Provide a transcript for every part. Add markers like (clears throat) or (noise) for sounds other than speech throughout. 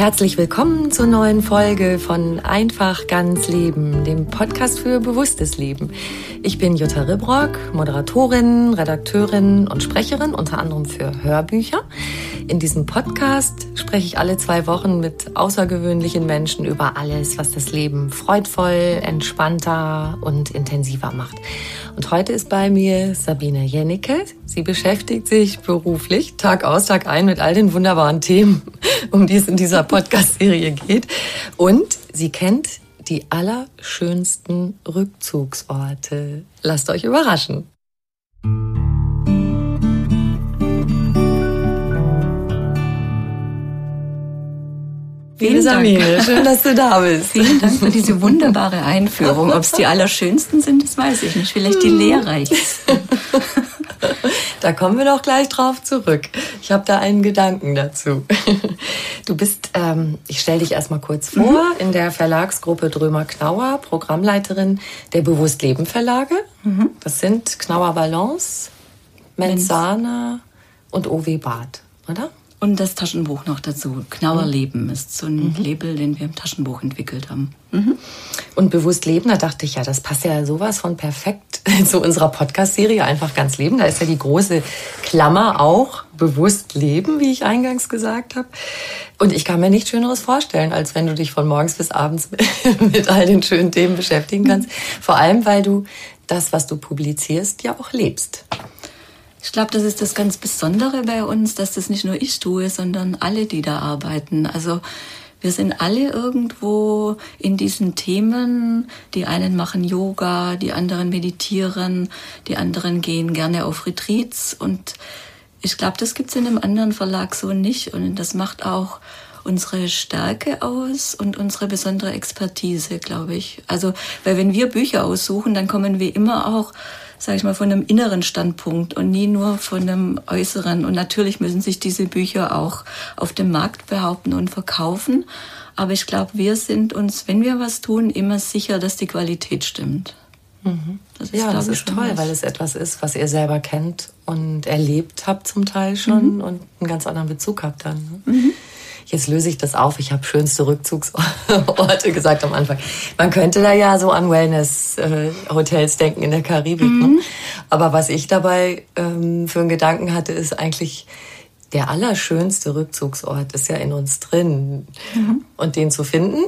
Herzlich willkommen zur neuen Folge von Einfach ganz Leben, dem Podcast für bewusstes Leben. Ich bin Jutta Ribrock, Moderatorin, Redakteurin und Sprecherin, unter anderem für Hörbücher. In diesem Podcast spreche ich alle zwei Wochen mit außergewöhnlichen Menschen über alles, was das Leben freudvoll, entspannter und intensiver macht. Und heute ist bei mir Sabine Jennecke. Sie beschäftigt sich beruflich Tag aus, Tag ein mit all den wunderbaren Themen, (laughs) um die es in dieser Podcast-Serie geht. Und sie kennt die allerschönsten Rückzugsorte. Lasst euch überraschen. Liebe Sabine, schön, dass du da bist. Vielen Dank für diese wunderbare Einführung. Ob es die allerschönsten sind, das weiß ich nicht. Vielleicht die lehrreichsten. (laughs) (laughs) Da kommen wir doch gleich drauf zurück. Ich habe da einen Gedanken dazu. (laughs) Du bist, ähm, ich stelle dich erstmal kurz vor, mhm. in der Verlagsgruppe Drömer Knauer, Programmleiterin der Bewusstleben Verlage. Mhm. Das sind Knauer Balance, Menzana und OW Bad, oder? Und das Taschenbuch noch dazu. Knauer mhm. Leben ist so ein mhm. Label, den wir im Taschenbuch entwickelt haben. Mhm. Und bewusst leben, da dachte ich ja, das passt ja sowas von perfekt (laughs) zu unserer Podcast-Serie Einfach ganz leben. Da ist ja die große Klammer auch bewusst leben, wie ich eingangs gesagt habe. Und ich kann mir nichts Schöneres vorstellen, als wenn du dich von morgens bis abends (laughs) mit all den schönen Themen beschäftigen kannst. Vor allem, weil du das, was du publizierst, ja auch lebst. Ich glaube, das ist das ganz Besondere bei uns, dass das nicht nur ich tue, sondern alle, die da arbeiten. Also wir sind alle irgendwo in diesen Themen. Die einen machen Yoga, die anderen meditieren, die anderen gehen gerne auf Retreats. Und ich glaube, das gibt's in einem anderen Verlag so nicht. Und das macht auch unsere Stärke aus und unsere besondere Expertise, glaube ich. Also, weil wenn wir Bücher aussuchen, dann kommen wir immer auch sage ich mal, von einem inneren Standpunkt und nie nur von einem äußeren. Und natürlich müssen sich diese Bücher auch auf dem Markt behaupten und verkaufen. Aber ich glaube, wir sind uns, wenn wir was tun, immer sicher, dass die Qualität stimmt. Mhm. Das ist, ja, das ist toll, was. weil es etwas ist, was ihr selber kennt und erlebt habt zum Teil schon mhm. und einen ganz anderen Bezug habt dann. Ne? Mhm jetzt löse ich das auf. Ich habe schönste Rückzugsorte (laughs) gesagt am Anfang. Man könnte da ja so an Wellness-Hotels denken in der Karibik. Ne? Mhm. Ne? Aber was ich dabei ähm, für einen Gedanken hatte, ist eigentlich, der allerschönste Rückzugsort ist ja in uns drin. Mhm. Und den zu finden,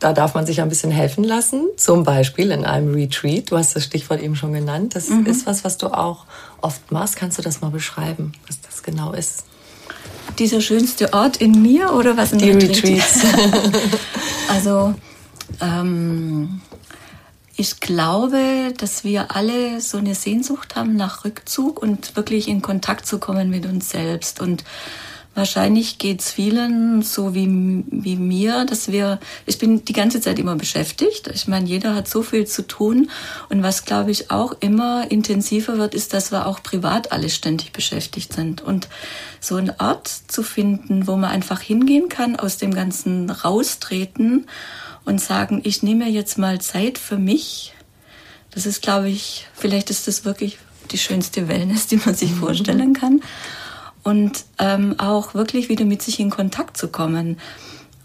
da darf man sich ein bisschen helfen lassen. Zum Beispiel in einem Retreat. Du hast das Stichwort eben schon genannt. Das mhm. ist was, was du auch oft machst. Kannst du das mal beschreiben, was das genau ist? Dieser schönste Ort in mir oder was in Die Retreats. (laughs) also ähm, ich glaube, dass wir alle so eine Sehnsucht haben nach Rückzug und wirklich in Kontakt zu kommen mit uns selbst. Und wahrscheinlich geht's vielen so wie, wie mir, dass wir, ich bin die ganze Zeit immer beschäftigt. Ich meine, jeder hat so viel zu tun. Und was, glaube ich, auch immer intensiver wird, ist, dass wir auch privat alle ständig beschäftigt sind. Und so einen Ort zu finden, wo man einfach hingehen kann, aus dem Ganzen raustreten und sagen, ich nehme jetzt mal Zeit für mich. Das ist, glaube ich, vielleicht ist das wirklich die schönste Wellness, die man sich mhm. vorstellen kann und ähm, auch wirklich wieder mit sich in Kontakt zu kommen.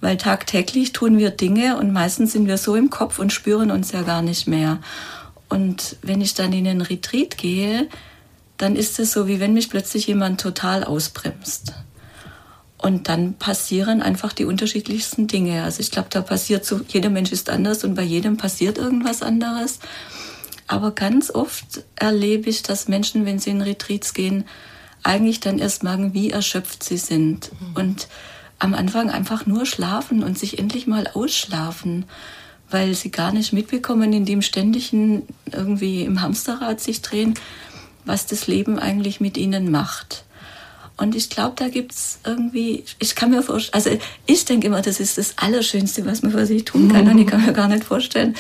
Weil tagtäglich tun wir Dinge und meistens sind wir so im Kopf und spüren uns ja gar nicht mehr. Und wenn ich dann in den Retreat gehe, dann ist es so, wie wenn mich plötzlich jemand total ausbremst. Und dann passieren einfach die unterschiedlichsten Dinge. Also ich glaube, da passiert so, jeder Mensch ist anders und bei jedem passiert irgendwas anderes. Aber ganz oft erlebe ich, dass Menschen, wenn sie in Retreats gehen, eigentlich dann erst merken, wie erschöpft sie sind. Mhm. Und am Anfang einfach nur schlafen und sich endlich mal ausschlafen, weil sie gar nicht mitbekommen, in dem ständigen irgendwie im Hamsterrad sich drehen, was das Leben eigentlich mit ihnen macht. Und ich glaube, da gibt's irgendwie, ich kann mir vorstellen, also ich denke immer, das ist das Allerschönste, was man für sich tun kann. Und ich kann mir gar nicht vorstellen,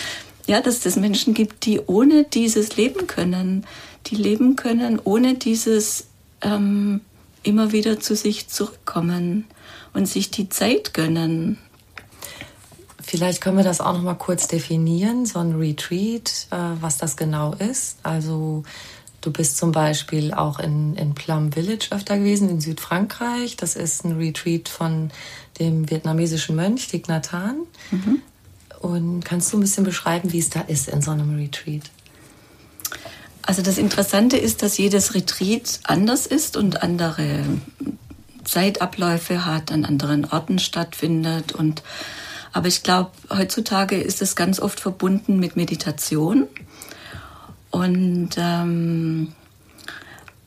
ja, dass es Menschen gibt, die ohne dieses leben können, die leben können ohne dieses ähm, immer wieder zu sich zurückkommen und sich die Zeit gönnen. Vielleicht können wir das auch noch mal kurz definieren, so ein Retreat, äh, was das genau ist. Also du bist zum Beispiel auch in, in Plum Village öfter gewesen, in Südfrankreich. Das ist ein Retreat von dem vietnamesischen Mönch Thich Nhat Hanh. Mhm. Und kannst du ein bisschen beschreiben, wie es da ist in so einem Retreat? Also das Interessante ist, dass jedes Retreat anders ist und andere Zeitabläufe hat, an anderen Orten stattfindet. Und aber ich glaube, heutzutage ist es ganz oft verbunden mit Meditation. Und ähm,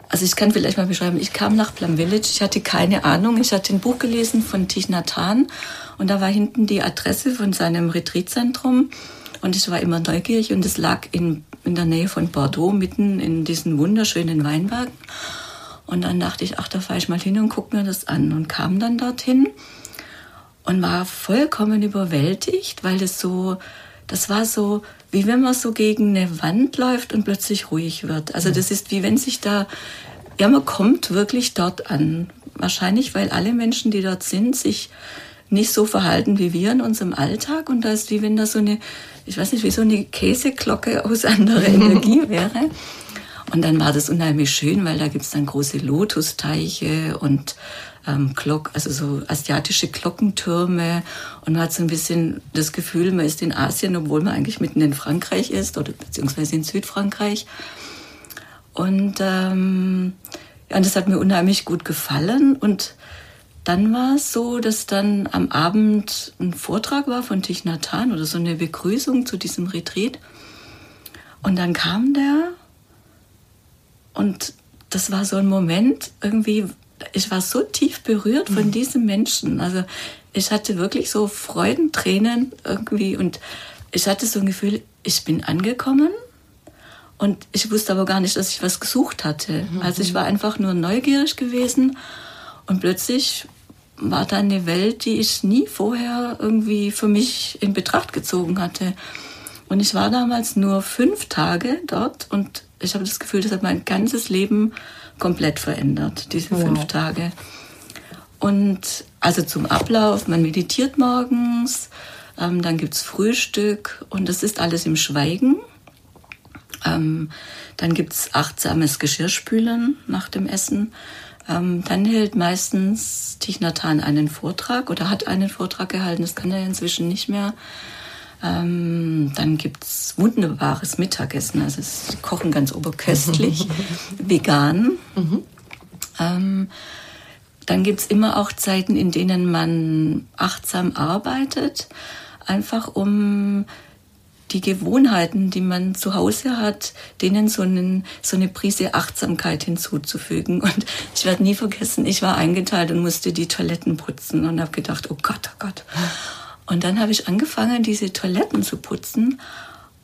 also ich kann vielleicht mal beschreiben, ich kam nach Plum Village, ich hatte keine Ahnung, ich hatte ein Buch gelesen von Thich Nhat Hanh und da war hinten die Adresse von seinem Retreatzentrum und ich war immer neugierig und es lag in in der Nähe von Bordeaux, mitten in diesen wunderschönen Weinbergen. Und dann dachte ich, ach, da fahre ich mal hin und gucke mir das an. Und kam dann dorthin und war vollkommen überwältigt, weil das so, das war so, wie wenn man so gegen eine Wand läuft und plötzlich ruhig wird. Also das ist wie wenn sich da, ja, man kommt wirklich dort an. Wahrscheinlich, weil alle Menschen, die dort sind, sich nicht so verhalten wie wir in unserem Alltag. Und da ist wie wenn da so eine ich weiß nicht, wie so eine Käseglocke aus anderer (laughs) Energie wäre. Und dann war das unheimlich schön, weil da gibt's dann große Lotusteiche und ähm, Glock, also so asiatische Glockentürme. Und man hat so ein bisschen das Gefühl, man ist in Asien, obwohl man eigentlich mitten in Frankreich ist oder beziehungsweise in Südfrankreich. Und, ähm, ja, das hat mir unheimlich gut gefallen. Und dann war es so, dass dann am Abend ein Vortrag war von Thich Nhat Hanh oder so eine Begrüßung zu diesem Retreat. Und dann kam der und das war so ein Moment, irgendwie, ich war so tief berührt von mhm. diesem Menschen. Also ich hatte wirklich so Freudentränen irgendwie und ich hatte so ein Gefühl, ich bin angekommen und ich wusste aber gar nicht, dass ich was gesucht hatte. Mhm. Also ich war einfach nur neugierig gewesen und plötzlich war da eine Welt, die ich nie vorher irgendwie für mich in Betracht gezogen hatte. Und ich war damals nur fünf Tage dort und ich habe das Gefühl, das hat mein ganzes Leben komplett verändert, diese wow. fünf Tage. Und also zum Ablauf, man meditiert morgens, ähm, dann gibt's Frühstück und das ist alles im Schweigen. Ähm, dann gibt's achtsames Geschirrspülen nach dem Essen ähm, dann hält meistens Hanh einen Vortrag oder hat einen Vortrag gehalten. Das kann er inzwischen nicht mehr. Ähm, dann gibt's wunderbares Mittagessen. Also es kochen ganz oberköstlich, (laughs) vegan. Mhm. Ähm, dann gibt's immer auch Zeiten, in denen man achtsam arbeitet, einfach um die Gewohnheiten, die man zu Hause hat, denen so, einen, so eine Prise Achtsamkeit hinzuzufügen. Und ich werde nie vergessen, ich war eingeteilt und musste die Toiletten putzen und habe gedacht, oh Gott, oh Gott. Und dann habe ich angefangen, diese Toiletten zu putzen.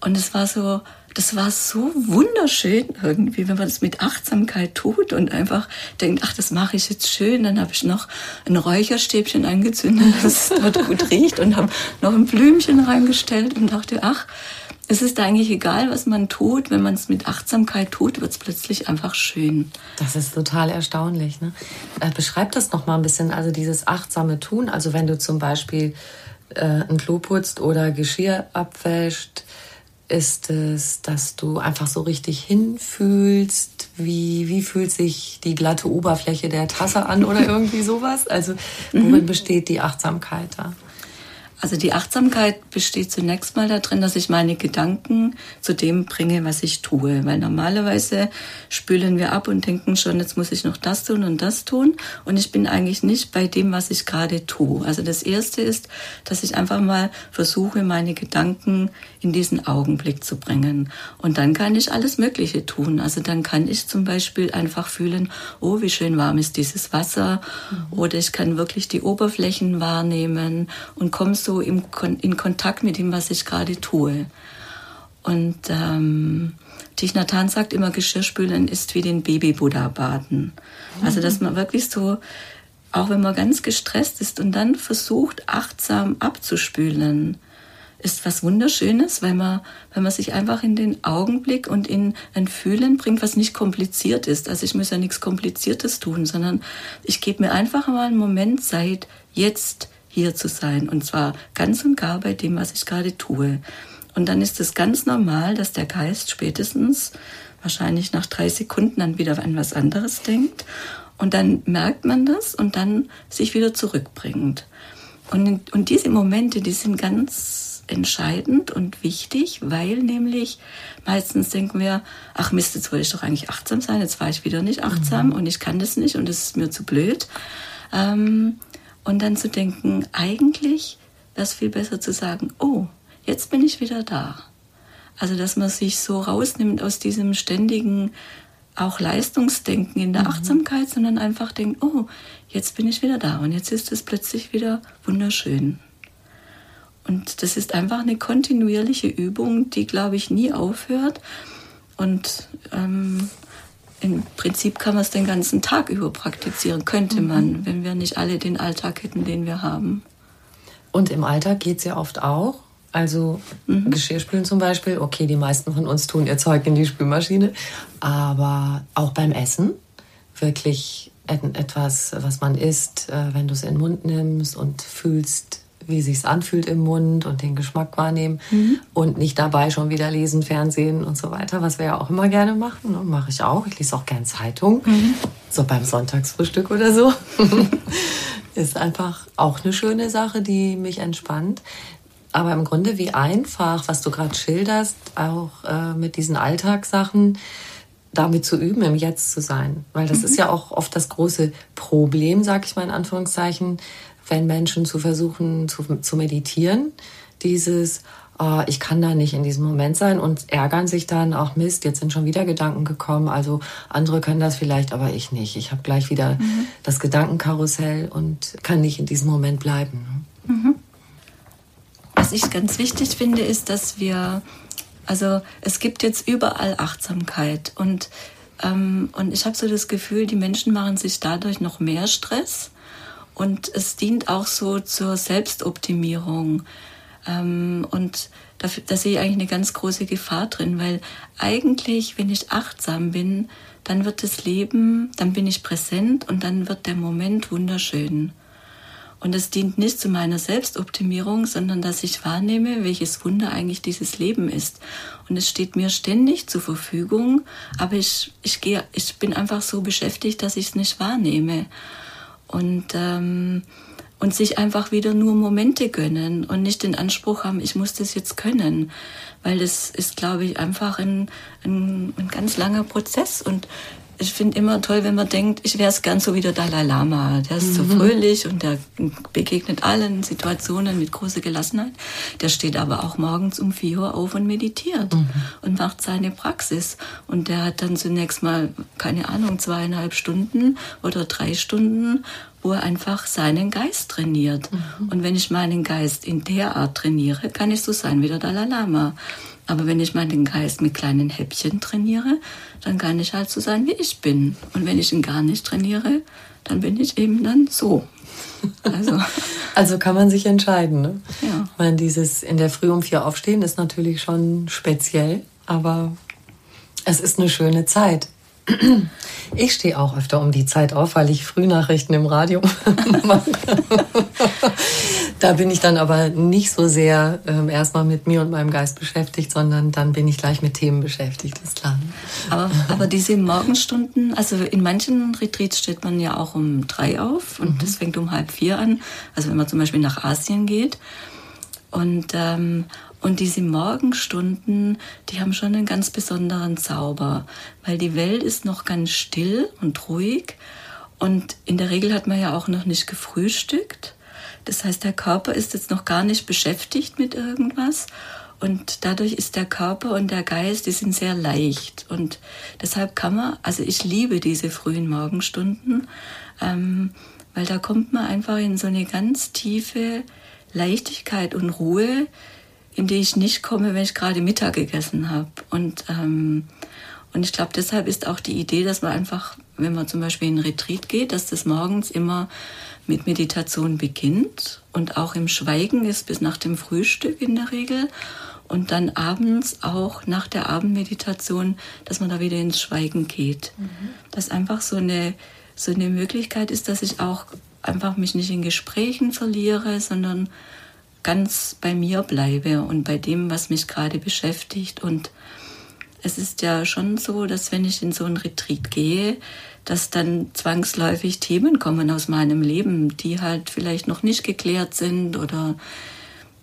Und es war so, das war so wunderschön irgendwie, wenn man das mit Achtsamkeit tut und einfach denkt, ach, das mache ich jetzt schön. Dann habe ich noch ein Räucherstäbchen angezündet, (laughs) das dort gut riecht und habe noch ein Blümchen reingestellt und dachte, ach, es ist eigentlich egal, was man tut. Wenn man es mit Achtsamkeit tut, wird es plötzlich einfach schön. Das ist total erstaunlich. Ne? Äh, beschreib das noch mal ein bisschen, also dieses achtsame Tun. Also wenn du zum Beispiel äh, ein Klo putzt oder Geschirr abwäscht, ist es, dass du einfach so richtig hinfühlst? Wie, wie fühlt sich die glatte Oberfläche der Tasse an oder irgendwie sowas? Also worin mhm. besteht die Achtsamkeit da? Also die Achtsamkeit besteht zunächst mal darin, dass ich meine Gedanken zu dem bringe, was ich tue. Weil normalerweise spülen wir ab und denken schon, jetzt muss ich noch das tun und das tun. Und ich bin eigentlich nicht bei dem, was ich gerade tue. Also das Erste ist, dass ich einfach mal versuche, meine Gedanken in diesen Augenblick zu bringen. Und dann kann ich alles Mögliche tun. Also dann kann ich zum Beispiel einfach fühlen, oh, wie schön warm ist dieses Wasser. Mhm. Oder ich kann wirklich die Oberflächen wahrnehmen und komme so im, in Kontakt mit dem, was ich gerade tue. Und ähm, Thich Nhat Hanh sagt immer, Geschirrspülen ist wie den Baby-Buddha baden. Also dass man wirklich so, auch wenn man ganz gestresst ist und dann versucht, achtsam abzuspülen, ist was Wunderschönes, weil man, weil man sich einfach in den Augenblick und in ein Fühlen bringt, was nicht kompliziert ist. Also ich muss ja nichts Kompliziertes tun, sondern ich gebe mir einfach mal einen Moment Zeit, jetzt hier zu sein. Und zwar ganz und gar bei dem, was ich gerade tue. Und dann ist es ganz normal, dass der Geist spätestens wahrscheinlich nach drei Sekunden dann wieder an was anderes denkt. Und dann merkt man das und dann sich wieder zurückbringt. Und, und diese Momente, die sind ganz entscheidend und wichtig, weil nämlich meistens denken wir, ach Mist, jetzt wollte ich doch eigentlich achtsam sein, jetzt war ich wieder nicht achtsam mhm. und ich kann das nicht und es ist mir zu blöd. Ähm, und dann zu denken, eigentlich wäre es viel besser zu sagen, oh, jetzt bin ich wieder da. Also, dass man sich so rausnimmt aus diesem ständigen auch Leistungsdenken in der mhm. Achtsamkeit, sondern einfach denkt, oh, jetzt bin ich wieder da und jetzt ist es plötzlich wieder wunderschön. Und das ist einfach eine kontinuierliche Übung, die, glaube ich, nie aufhört. Und ähm, im Prinzip kann man es den ganzen Tag über praktizieren, könnte mhm. man, wenn wir nicht alle den Alltag hätten, den wir haben. Und im Alltag geht es ja oft auch. Also mhm. Geschirrspülen zum Beispiel, okay, die meisten von uns tun ihr Zeug in die Spülmaschine, aber auch beim Essen wirklich etwas, was man isst, äh, wenn du es in den Mund nimmst und fühlst, wie sich's anfühlt im Mund und den Geschmack wahrnehmen mhm. und nicht dabei schon wieder lesen, Fernsehen und so weiter, was wir ja auch immer gerne machen. Ne? Mache ich auch. Ich lese auch gern Zeitung, mhm. so beim Sonntagsfrühstück oder so. (laughs) Ist einfach auch eine schöne Sache, die mich entspannt. Aber im Grunde wie einfach, was du gerade schilderst, auch äh, mit diesen Alltagssachen, damit zu üben, im Jetzt zu sein. Weil das mhm. ist ja auch oft das große Problem, sag ich mal in Anführungszeichen, wenn Menschen zu versuchen zu, zu meditieren, dieses, oh, ich kann da nicht in diesem Moment sein und ärgern sich dann auch Mist, jetzt sind schon wieder Gedanken gekommen, also andere können das vielleicht, aber ich nicht. Ich habe gleich wieder mhm. das Gedankenkarussell und kann nicht in diesem Moment bleiben. Mhm. Was ich ganz wichtig finde, ist, dass wir, also es gibt jetzt überall Achtsamkeit und ähm, und ich habe so das Gefühl, die Menschen machen sich dadurch noch mehr Stress und es dient auch so zur Selbstoptimierung. Ähm, und da, da sehe ich eigentlich eine ganz große Gefahr drin, weil eigentlich, wenn ich achtsam bin, dann wird das Leben, dann bin ich präsent und dann wird der Moment wunderschön. Und es dient nicht zu meiner Selbstoptimierung, sondern dass ich wahrnehme, welches Wunder eigentlich dieses Leben ist. Und es steht mir ständig zur Verfügung, aber ich, ich, gehe, ich bin einfach so beschäftigt, dass ich es nicht wahrnehme und, ähm, und sich einfach wieder nur Momente gönnen und nicht den Anspruch haben, ich muss das jetzt können, weil das ist, glaube ich, einfach ein, ein, ein ganz langer Prozess. Und ich finde immer toll, wenn man denkt, ich wäre es gern so wie der Dalai Lama. Der ist mhm. so fröhlich und der begegnet allen Situationen mit großer Gelassenheit. Der steht aber auch morgens um vier Uhr auf und meditiert mhm. und macht seine Praxis. Und der hat dann zunächst mal, keine Ahnung, zweieinhalb Stunden oder drei Stunden, wo er einfach seinen Geist trainiert. Mhm. Und wenn ich meinen Geist in der Art trainiere, kann ich so sein wie der Dalai Lama. Aber wenn ich meinen Geist mit kleinen Häppchen trainiere, dann kann ich halt so sein, wie ich bin. Und wenn ich ihn gar nicht trainiere, dann bin ich eben dann so. Also, (laughs) also kann man sich entscheiden. Ne? Ja. Ich meine, dieses in der Früh um vier aufstehen ist natürlich schon speziell, aber es ist eine schöne Zeit. Ich stehe auch öfter um die Zeit auf, weil ich Frühnachrichten im Radio (laughs) mache. da bin ich dann aber nicht so sehr äh, erstmal mit mir und meinem Geist beschäftigt, sondern dann bin ich gleich mit Themen beschäftigt, ist klar. Aber, aber diese Morgenstunden, also in manchen Retreats steht man ja auch um drei auf und mhm. das fängt um halb vier an. Also wenn man zum Beispiel nach Asien geht. Und ähm, und diese Morgenstunden, die haben schon einen ganz besonderen Zauber, weil die Welt ist noch ganz still und ruhig. Und in der Regel hat man ja auch noch nicht gefrühstückt. Das heißt, der Körper ist jetzt noch gar nicht beschäftigt mit irgendwas. Und dadurch ist der Körper und der Geist, die sind sehr leicht. Und deshalb kann man, also ich liebe diese frühen Morgenstunden, ähm, weil da kommt man einfach in so eine ganz tiefe Leichtigkeit und Ruhe, in die ich nicht komme, wenn ich gerade Mittag gegessen habe. Und, ähm, und ich glaube, deshalb ist auch die Idee, dass man einfach, wenn man zum Beispiel in Retreat geht, dass das morgens immer mit Meditation beginnt und auch im Schweigen ist bis nach dem Frühstück in der Regel. Und dann abends auch nach der Abendmeditation, dass man da wieder ins Schweigen geht. Mhm. Dass einfach so eine, so eine Möglichkeit ist, dass ich auch einfach mich nicht in Gesprächen verliere, sondern ganz bei mir bleibe und bei dem, was mich gerade beschäftigt. Und es ist ja schon so, dass wenn ich in so ein Retreat gehe, dass dann zwangsläufig Themen kommen aus meinem Leben, die halt vielleicht noch nicht geklärt sind oder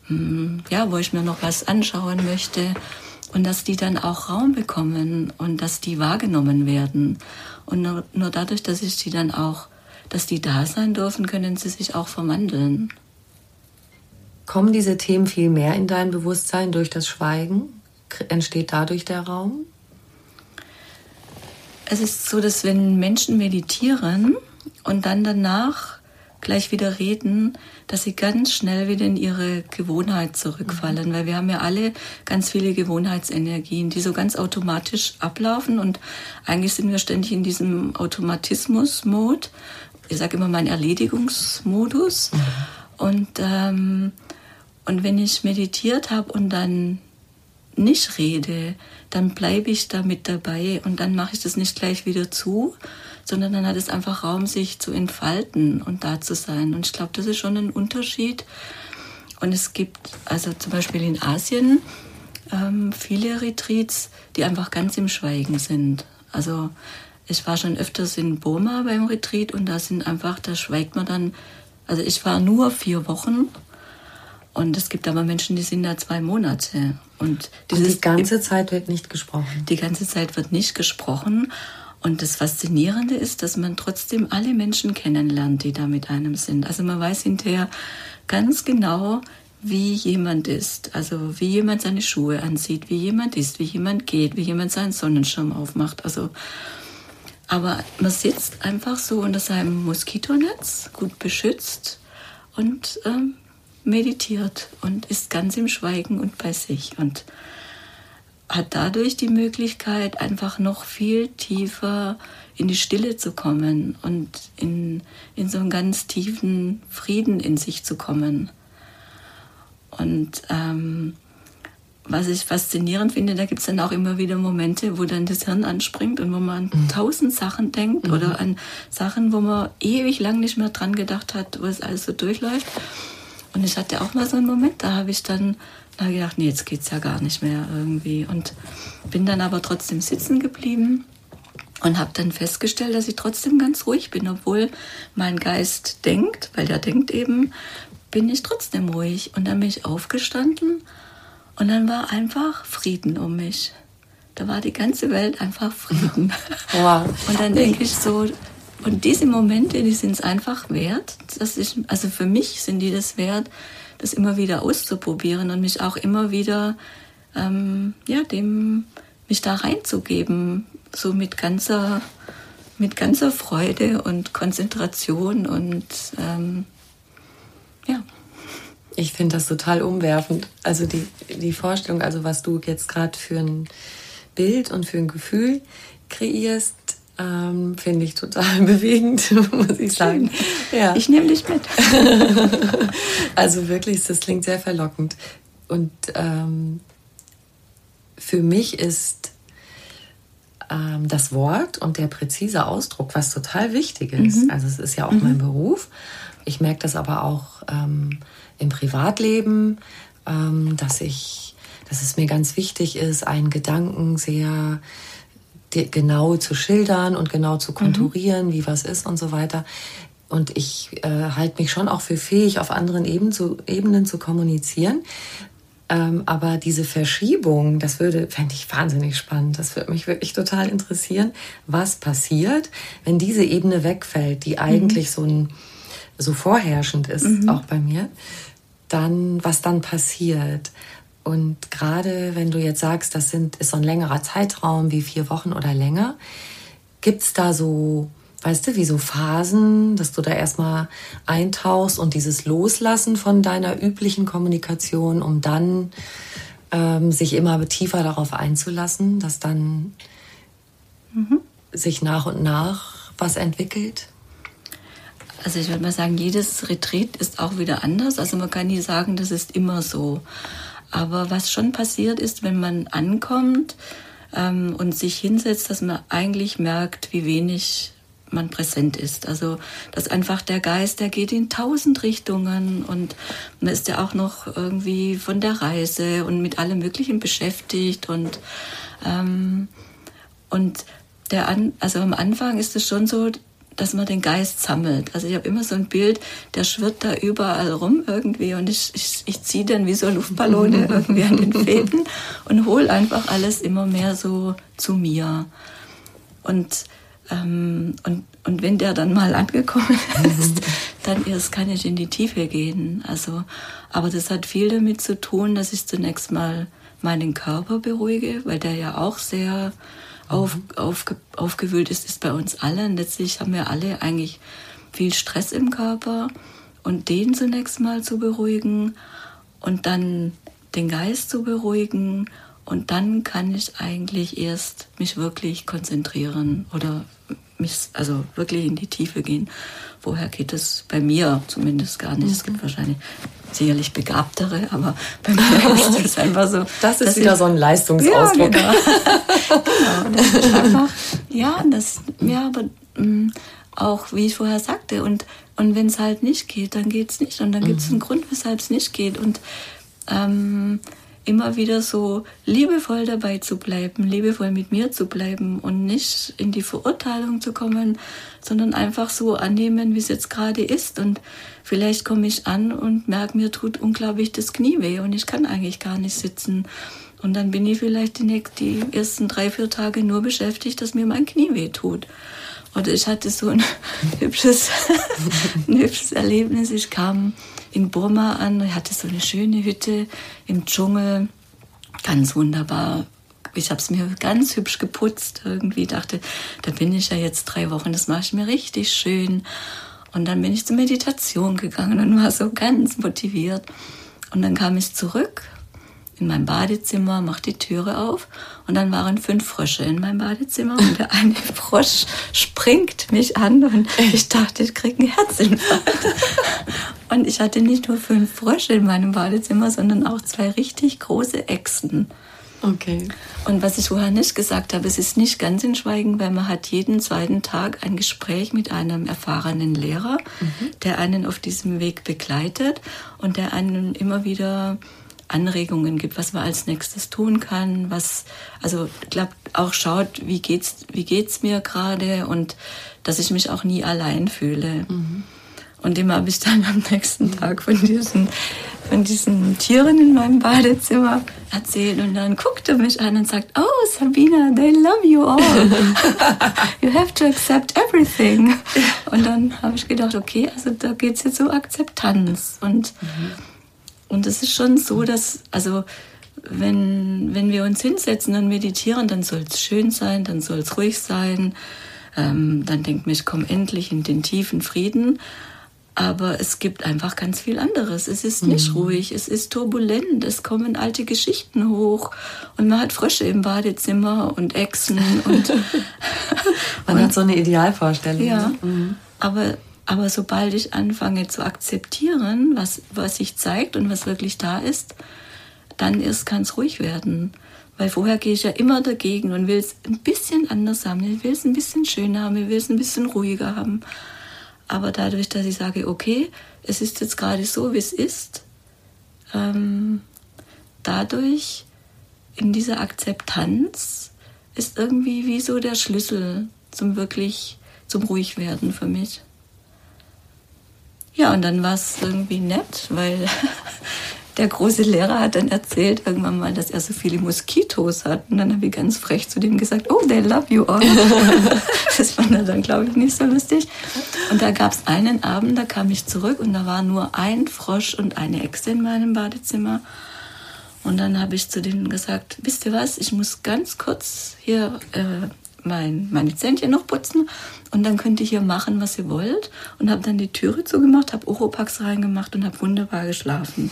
hm, ja, wo ich mir noch was anschauen möchte und dass die dann auch Raum bekommen und dass die wahrgenommen werden. Und nur, nur dadurch, dass ich die dann auch, dass die da sein dürfen, können sie sich auch verwandeln. Kommen diese Themen viel mehr in dein Bewusstsein durch das Schweigen? Entsteht dadurch der Raum? Es ist so, dass wenn Menschen meditieren und dann danach gleich wieder reden, dass sie ganz schnell wieder in ihre Gewohnheit zurückfallen, mhm. weil wir haben ja alle ganz viele Gewohnheitsenergien, die so ganz automatisch ablaufen und eigentlich sind wir ständig in diesem Automatismus-Mode. Ich sage immer mein Erledigungsmodus. Mhm. Und ähm, und wenn ich meditiert habe und dann nicht rede, dann bleibe ich da mit dabei und dann mache ich das nicht gleich wieder zu, sondern dann hat es einfach Raum, sich zu entfalten und da zu sein. Und ich glaube, das ist schon ein Unterschied. Und es gibt also zum Beispiel in Asien ähm, viele Retreats, die einfach ganz im Schweigen sind. Also ich war schon öfters in Burma beim Retreat und da sind einfach, da schweigt man dann. Also ich war nur vier Wochen und es gibt aber Menschen, die sind da zwei Monate. Und, und die ganze Zeit wird nicht gesprochen. Die ganze Zeit wird nicht gesprochen. Und das Faszinierende ist, dass man trotzdem alle Menschen kennenlernt, die da mit einem sind. Also man weiß hinterher ganz genau, wie jemand ist. Also wie jemand seine Schuhe anzieht, wie jemand ist, wie jemand geht, wie jemand seinen Sonnenschirm aufmacht. Also aber man sitzt einfach so unter seinem Moskitonetz, gut beschützt und ähm, meditiert und ist ganz im Schweigen und bei sich und hat dadurch die Möglichkeit, einfach noch viel tiefer in die Stille zu kommen und in, in so einen ganz tiefen Frieden in sich zu kommen. Und ähm, was ich faszinierend finde, da gibt es dann auch immer wieder Momente, wo dann das Hirn anspringt und wo man an mhm. tausend Sachen denkt mhm. oder an Sachen, wo man ewig lang nicht mehr dran gedacht hat, wo es alles so durchläuft. Und ich hatte auch mal so einen Moment, da habe ich dann da gedacht, nee, jetzt geht's ja gar nicht mehr irgendwie. Und bin dann aber trotzdem sitzen geblieben und habe dann festgestellt, dass ich trotzdem ganz ruhig bin, obwohl mein Geist denkt, weil der denkt eben, bin ich trotzdem ruhig. Und dann bin ich aufgestanden und dann war einfach Frieden um mich. Da war die ganze Welt einfach Frieden. (laughs) Wow. Und dann denke ich so, und diese Momente, die sind es einfach wert. Dass ich, also für mich sind die das wert, das immer wieder auszuprobieren und mich auch immer wieder, ähm, ja, dem, mich da reinzugeben, so mit ganzer, mit ganzer Freude und Konzentration und, ähm, ja. Ich finde das total umwerfend. Also die, die Vorstellung, also was du jetzt gerade für ein Bild und für ein Gefühl kreierst, ähm, finde ich total (laughs) bewegend, muss ich sagen. Ja. Ich nehme dich mit. (laughs) also wirklich, das klingt sehr verlockend. Und ähm, für mich ist ähm, das Wort und der präzise Ausdruck was total wichtig ist. Mhm. Also es ist ja auch mhm. mein Beruf. Ich merke das aber auch ähm, im Privatleben, ähm, dass ich, dass es mir ganz wichtig ist, einen Gedanken sehr genau zu schildern und genau zu konturieren, mhm. wie was ist und so weiter. Und ich äh, halte mich schon auch für fähig, auf anderen Ebenen zu, Ebenen zu kommunizieren. Ähm, aber diese Verschiebung, das würde, fände ich wahnsinnig spannend. Das würde mich wirklich total interessieren, was passiert, wenn diese Ebene wegfällt, die eigentlich mhm. so ein, so vorherrschend ist, mhm. auch bei mir. Dann, was dann passiert. Und gerade wenn du jetzt sagst, das sind, ist so ein längerer Zeitraum wie vier Wochen oder länger, gibt es da so, weißt du, wie so Phasen, dass du da erstmal eintauchst und dieses Loslassen von deiner üblichen Kommunikation, um dann ähm, sich immer tiefer darauf einzulassen, dass dann mhm. sich nach und nach was entwickelt? Also ich würde mal sagen, jedes Retreat ist auch wieder anders. Also man kann nie sagen, das ist immer so. Aber was schon passiert ist, wenn man ankommt ähm, und sich hinsetzt, dass man eigentlich merkt, wie wenig man präsent ist. Also dass einfach der Geist, der geht in tausend Richtungen und man ist ja auch noch irgendwie von der Reise und mit allem Möglichen beschäftigt und ähm, und der an, also am Anfang ist es schon so, dass man den Geist sammelt. Also ich habe immer so ein Bild, der schwirrt da überall rum irgendwie und ich, ich, ich ziehe dann wie so Luftballone (laughs) irgendwie an den Fäden und hole einfach alles immer mehr so zu mir. Und, ähm, und, und wenn der dann mal angekommen (laughs) ist, dann erst kann ich in die Tiefe gehen. Also, aber das hat viel damit zu tun, dass ich zunächst mal meinen Körper beruhige, weil der ja auch sehr auf, auf, aufgewühlt ist, ist bei uns allen. Letztlich haben wir alle eigentlich viel Stress im Körper. Und den zunächst mal zu beruhigen und dann den Geist zu beruhigen. Und dann kann ich eigentlich erst mich wirklich konzentrieren oder mich also wirklich in die Tiefe gehen. Woher geht es bei mir zumindest gar nicht? Es gibt mhm. wahrscheinlich sicherlich begabtere, aber bei mir (laughs) ist es einfach so. Das ist wieder ich, so ein Leistungsausdruck. Ja, genau. (laughs) (laughs) genau das ist einfach, ja, das, ja, aber mh, mm, auch wie ich vorher sagte, und, und wenn es halt nicht geht, dann geht es nicht. Und dann gibt es einen mhm. Grund, weshalb es nicht geht. Und ähm, immer wieder so liebevoll dabei zu bleiben, liebevoll mit mir zu bleiben und nicht in die Verurteilung zu kommen, sondern einfach so annehmen, wie es jetzt gerade ist. Und vielleicht komme ich an und merke, mir tut unglaublich das Knie weh und ich kann eigentlich gar nicht sitzen. Und dann bin ich vielleicht die, die ersten drei, vier Tage nur beschäftigt, dass mir mein Knie weh tut. Oder ich hatte so ein (laughs) hübsches, (laughs) ein hübsches Erlebnis. Ich kam in Burma an. Ich hatte so eine schöne Hütte im Dschungel, ganz wunderbar. Ich habe es mir ganz hübsch geputzt. Irgendwie dachte, da bin ich ja jetzt drei Wochen, das mache ich mir richtig schön. Und dann bin ich zur Meditation gegangen und war so ganz motiviert. Und dann kam ich zurück in mein Badezimmer, mach die Türe auf und dann waren fünf Frösche in meinem Badezimmer und der eine (laughs) Frosch springt mich an und ich dachte, ich krieg einen Herzinfarkt. (laughs) Und ich hatte nicht nur fünf Frösche in meinem Badezimmer, sondern auch zwei richtig große Echsen. Okay. Und was ich vorher nicht gesagt habe, es ist nicht ganz in Schweigen, weil man hat jeden zweiten Tag ein Gespräch mit einem erfahrenen Lehrer, mhm. der einen auf diesem Weg begleitet und der einen immer wieder Anregungen gibt, was man als nächstes tun kann, was, also, glaubt, auch schaut, wie geht's, wie geht's mir gerade und dass ich mich auch nie allein fühle. Mhm. Und dem habe ich dann am nächsten Tag von diesen, von diesen Tieren in meinem Badezimmer erzählt. Und dann guckt er mich an und sagt, oh, Sabina, they love you all. (laughs) you have to accept everything. Und dann habe ich gedacht, okay, also da geht es jetzt um Akzeptanz. Und mhm. Und es ist schon so, dass, also wenn, wenn wir uns hinsetzen und meditieren, dann soll es schön sein, dann soll es ruhig sein. Ähm, dann denkt man, ich komme endlich in den tiefen Frieden. Aber es gibt einfach ganz viel anderes. Es ist nicht mhm. ruhig, es ist turbulent, es kommen alte Geschichten hoch und man hat Frösche im Badezimmer und Echsen und (laughs) man und, hat so eine Idealvorstellung. Ja, ne? mhm. aber aber sobald ich anfange zu akzeptieren, was was sich zeigt und was wirklich da ist, dann kann es ruhig werden. Weil vorher gehe ich ja immer dagegen und will es ein bisschen anders haben. Ich will es ein bisschen schöner haben, ich will es ein bisschen ruhiger haben. Aber dadurch, dass ich sage, okay, es ist jetzt gerade so, wie es ist, ähm, dadurch in dieser Akzeptanz ist irgendwie wie so der Schlüssel zum wirklich, zum Ruhigwerden für mich. Ja, und dann war es irgendwie nett, weil (laughs) der große Lehrer hat dann erzählt irgendwann mal, dass er so viele Moskitos hat. Und dann habe ich ganz frech zu dem gesagt, oh, they love you all. (laughs) das fand er dann, glaube ich, nicht so lustig. Und da gab es einen Abend, da kam ich zurück und da war nur ein Frosch und eine Echse in meinem Badezimmer. Und dann habe ich zu denen gesagt, wisst ihr was, ich muss ganz kurz hier äh, mein, meine Zähnchen noch putzen und dann könnt ihr hier machen, was ihr wollt. Und habe dann die Türe zugemacht, habe Oropax reingemacht und habe wunderbar geschlafen.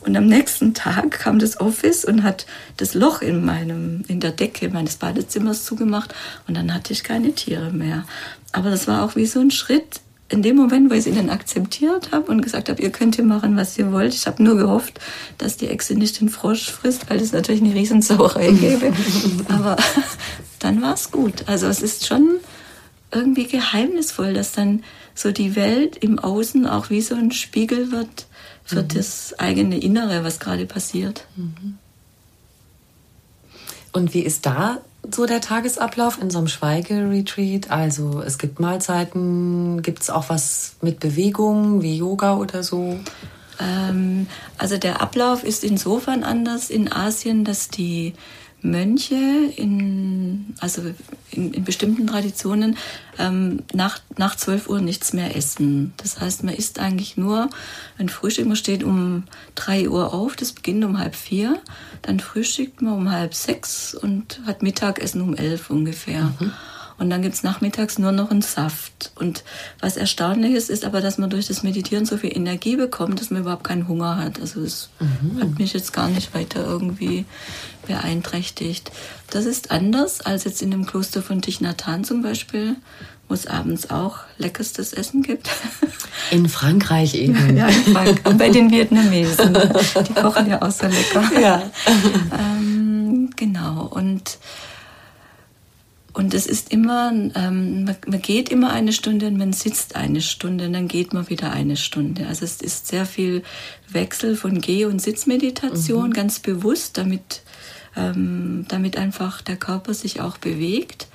Und am nächsten Tag kam das Office und hat das Loch in meinem, in der Decke meines Badezimmers zugemacht und dann hatte ich keine Tiere mehr. Aber das war auch wie so ein Schritt in dem Moment, wo ich sie dann akzeptiert habe und gesagt habe, ihr könnt hier machen, was ihr wollt. Ich habe nur gehofft, dass die Echse nicht den Frosch frisst, weil das natürlich eine Riesensauerei gäbe. (laughs) Aber dann war es gut. Also es ist schon irgendwie geheimnisvoll, dass dann so die Welt im Außen auch wie so ein Spiegel wird für mhm. das eigene Innere, was gerade passiert. Mhm. Und wie ist da so der Tagesablauf in so einem Schweigeretreat? Also es gibt Mahlzeiten, gibt es auch was mit Bewegung wie Yoga oder so? Ähm, also der Ablauf ist insofern anders in Asien, dass die Mönche in, also in, in bestimmten Traditionen ähm, nach, nach 12 Uhr nichts mehr essen. Das heißt, man isst eigentlich nur ein Frühstück. Man steht um 3 Uhr auf, das beginnt um halb vier. Dann frühstückt man um halb sechs und hat Mittagessen um elf ungefähr. Mhm. Und dann gibt's nachmittags nur noch einen Saft. Und was erstaunlich ist, ist aber, dass man durch das Meditieren so viel Energie bekommt, dass man überhaupt keinen Hunger hat. Also es mhm. hat mich jetzt gar nicht weiter irgendwie beeinträchtigt. Das ist anders als jetzt in dem Kloster von Thich Nhat Hanh zum Beispiel, wo es abends auch leckerstes Essen gibt. (laughs) In Frankreich (laughs) eben. Ja, in Frankreich. Und bei den Vietnamesen. Die kochen ja auch so lecker. Ja. (laughs) ähm, genau. Und und es ist immer, ähm, man, geht immer eine Stunde und man sitzt eine Stunde und dann geht man wieder eine Stunde. Also es ist sehr viel Wechsel von Geh- und Sitzmeditation, mhm. ganz bewusst, damit, ähm, damit einfach der Körper sich auch bewegt.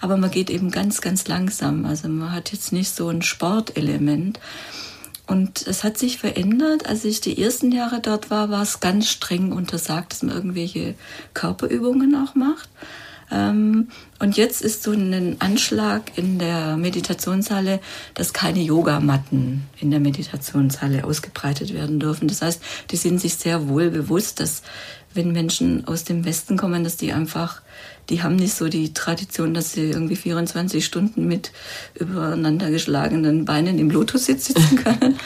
Aber man geht eben ganz, ganz langsam. Also man hat jetzt nicht so ein Sportelement. Und es hat sich verändert. Als ich die ersten Jahre dort war, war es ganz streng untersagt, dass man irgendwelche Körperübungen auch macht. Ähm, und jetzt ist so ein Anschlag in der Meditationshalle, dass keine Yogamatten in der Meditationshalle ausgebreitet werden dürfen. Das heißt, die sind sich sehr wohl bewusst, dass wenn Menschen aus dem Westen kommen, dass die einfach, die haben nicht so die Tradition, dass sie irgendwie 24 Stunden mit übereinander geschlagenen Beinen im Lotussitz sitzen (laughs) können.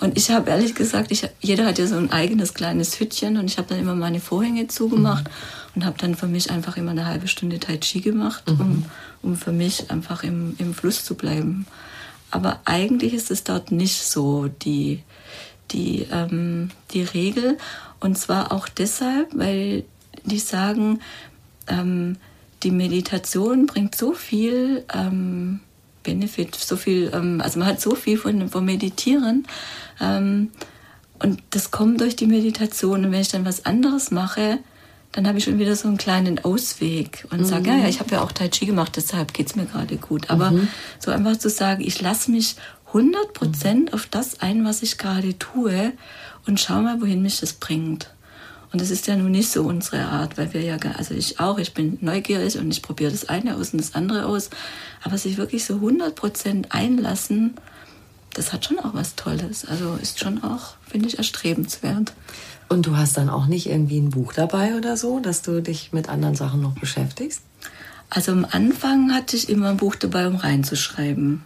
Und ich habe ehrlich gesagt, ich, jeder hat ja so ein eigenes kleines Hütchen und ich habe dann immer meine Vorhänge zugemacht mhm. Und habe dann für mich einfach immer eine halbe Stunde Tai Chi gemacht, mhm. um, um für mich einfach im, im Fluss zu bleiben. Aber eigentlich ist es dort nicht so die, die, ähm, die Regel. Und zwar auch deshalb, weil die sagen, ähm, die Meditation bringt so viel ähm, Benefit, so viel, ähm, also man hat so viel von, vom Meditieren. Ähm, und das kommt durch die Meditation. Und wenn ich dann was anderes mache, dann habe ich schon wieder so einen kleinen Ausweg und mhm. sage, ja, ja, ich habe ja auch Tai Chi gemacht, deshalb geht es mir gerade gut. Aber mhm. so einfach zu sagen, ich lasse mich 100 Prozent mhm. auf das ein, was ich gerade tue und schau mal, wohin mich das bringt. Und das ist ja nun nicht so unsere Art, weil wir ja, also ich auch, ich bin neugierig und ich probiere das eine aus und das andere aus. Aber sich wirklich so 100 Prozent einlassen, das hat schon auch was Tolles. Also ist schon auch, finde ich, erstrebenswert. Und du hast dann auch nicht irgendwie ein Buch dabei oder so, dass du dich mit anderen Sachen noch beschäftigst? Also am Anfang hatte ich immer ein Buch dabei, um reinzuschreiben.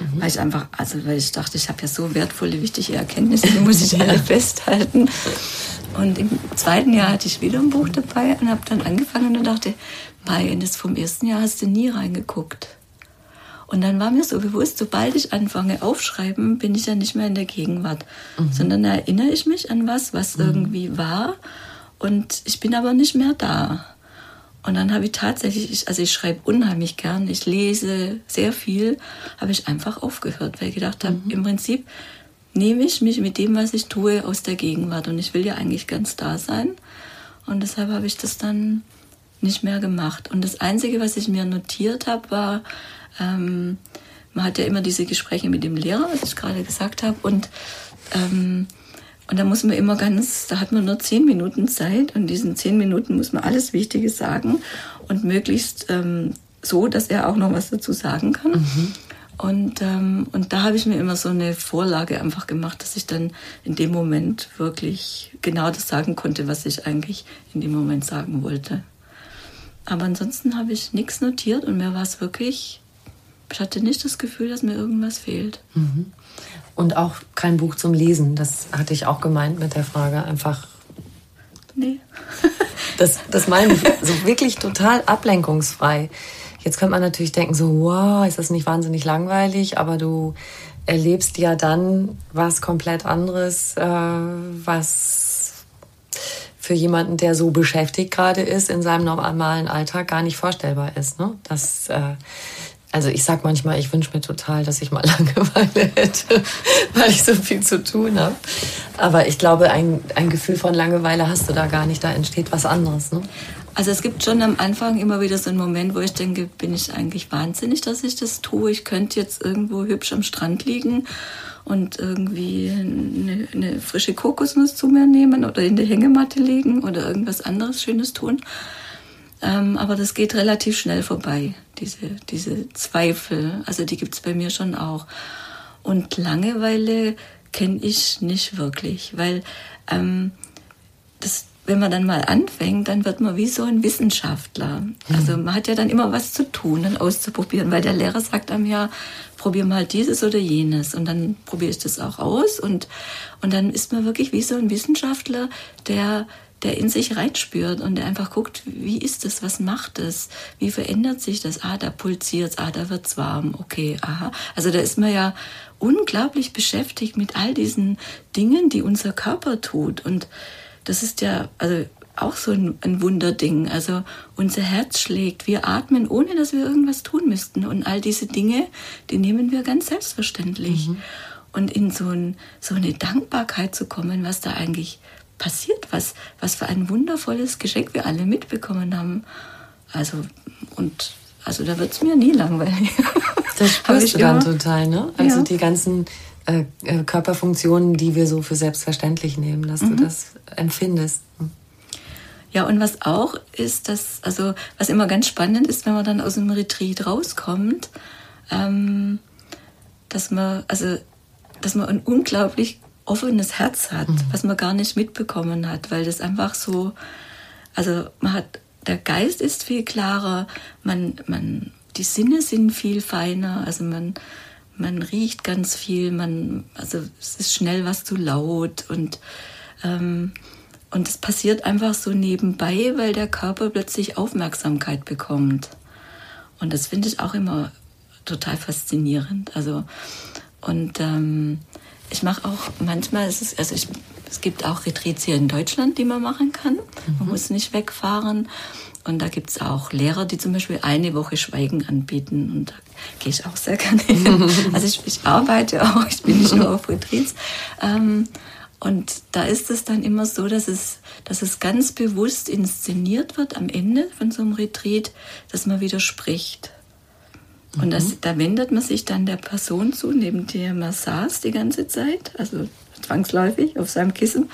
Mhm. Weil ich einfach, also weil ich dachte, ich habe ja so wertvolle, wichtige Erkenntnisse, die muss ich (laughs) alle festhalten. Und im zweiten Jahr hatte ich wieder ein Buch dabei und habe dann angefangen und dachte, Mai, das vom ersten Jahr hast du nie reingeguckt. Und dann war mir so bewusst, sobald ich anfange aufschreiben, bin ich ja nicht mehr in der Gegenwart, mhm. sondern erinnere ich mich an was, was mhm. irgendwie war und ich bin aber nicht mehr da. Und dann habe ich tatsächlich, also ich schreibe unheimlich gern, ich lese sehr viel, habe ich einfach aufgehört, weil ich gedacht habe, mhm. im Prinzip nehme ich mich mit dem, was ich tue, aus der Gegenwart und ich will ja eigentlich ganz da sein. Und deshalb habe ich das dann nicht mehr gemacht. Und das Einzige, was ich mir notiert habe, war, ähm, man hat ja immer diese Gespräche mit dem Lehrer, was ich gerade gesagt habe, und ähm, und da muss man immer ganz, da hat man nur zehn Minuten Zeit und in diesen zehn Minuten muss man alles Wichtige sagen und möglichst ähm, so, dass er auch noch was dazu sagen kann. Mhm. Und, ähm, und da habe ich mir immer so eine Vorlage einfach gemacht, dass ich dann in dem Moment wirklich genau das sagen konnte, was ich eigentlich in dem Moment sagen wollte. Aber ansonsten habe ich nichts notiert und mir war es wirklich, ich hatte nicht das Gefühl, dass mir irgendwas fehlt. Mhm. Und auch kein Buch zum Lesen. Das hatte ich auch gemeint mit der Frage. Einfach. Nee. (laughs) das, das meine ich. So wirklich total ablenkungsfrei. Jetzt könnte man natürlich denken, so, wow, ist das nicht wahnsinnig langweilig? Aber du erlebst ja dann was komplett anderes, äh, was für jemanden, der so beschäftigt gerade ist, in seinem normalen Alltag gar nicht vorstellbar ist. Ne? Das, äh, also ich sag manchmal, ich wünsche mir total, dass ich mal (laughs) Langeweile hätte, weil ich so viel zu tun habe. Aber ich glaube, ein, ein Gefühl von Langeweile hast du da gar nicht. Da entsteht was anderes. Ne? Also es gibt schon am Anfang immer wieder so einen Moment, wo ich denke, bin ich eigentlich wahnsinnig, dass ich das tue. Ich könnte jetzt irgendwo hübsch am Strand liegen und irgendwie eine, eine frische Kokosnuss zu mir nehmen oder in der Hängematte liegen oder irgendwas anderes Schönes tun. Ähm, aber das geht relativ schnell vorbei, diese, diese Zweifel. Also die gibt es bei mir schon auch. Und Langeweile kenne ich nicht wirklich, weil ähm, das, wenn man dann mal anfängt, dann wird man wie so ein Wissenschaftler. Also man hat ja dann immer was zu tun und auszuprobieren, weil der Lehrer sagt einem ja, probier mal dieses oder jenes und dann probiere ich das auch aus und, und dann ist man wirklich wie so ein Wissenschaftler, der der in sich reinspürt und der einfach guckt, wie ist es, was macht es, wie verändert sich das, ah, da pulsiert ah, da wird's warm, okay, aha. Also da ist man ja unglaublich beschäftigt mit all diesen Dingen, die unser Körper tut und das ist ja, also auch so ein, ein Wunderding. Also unser Herz schlägt, wir atmen, ohne dass wir irgendwas tun müssten. Und all diese Dinge, die nehmen wir ganz selbstverständlich. Mhm. Und in so, ein, so eine Dankbarkeit zu kommen, was da eigentlich passiert, was, was für ein wundervolles Geschenk wir alle mitbekommen haben. Also, und also da wird es mir nie langweilig. (laughs) Das spürst du dann total, ne? Also ja. die ganzen äh, äh, Körperfunktionen, die wir so für selbstverständlich nehmen, dass mhm. du das empfindest. Ja, und was auch ist, dass, also was immer ganz spannend ist, wenn man dann aus dem Retreat rauskommt, ähm, dass man, also, dass man ein unglaublich offenes Herz hat, mhm. was man gar nicht mitbekommen hat, weil das einfach so, also man hat, der Geist ist viel klarer, man, man, die Sinne sind viel feiner, also man, man riecht ganz viel, man, also es ist schnell was zu laut und, ähm, und es passiert einfach so nebenbei, weil der Körper plötzlich Aufmerksamkeit bekommt. Und das finde ich auch immer total faszinierend. Also, und ähm, ich mache auch manchmal, ist es, also ich, es gibt auch Retreats hier in Deutschland, die man machen kann. Man mhm. muss nicht wegfahren. Und da gibt es auch Lehrer, die zum Beispiel eine Woche Schweigen anbieten. Und da gehe ich auch sehr gerne hin. (laughs) Also ich, ich, arbeite auch, ich bin nicht nur auf Retreats. Ähm, und da ist es dann immer so, dass es, dass es ganz bewusst inszeniert wird am Ende von so einem Retreat, dass man widerspricht. Und das, mhm. da wendet man sich dann der Person zu, neben der man saß die ganze Zeit, also zwangsläufig auf seinem Kissen,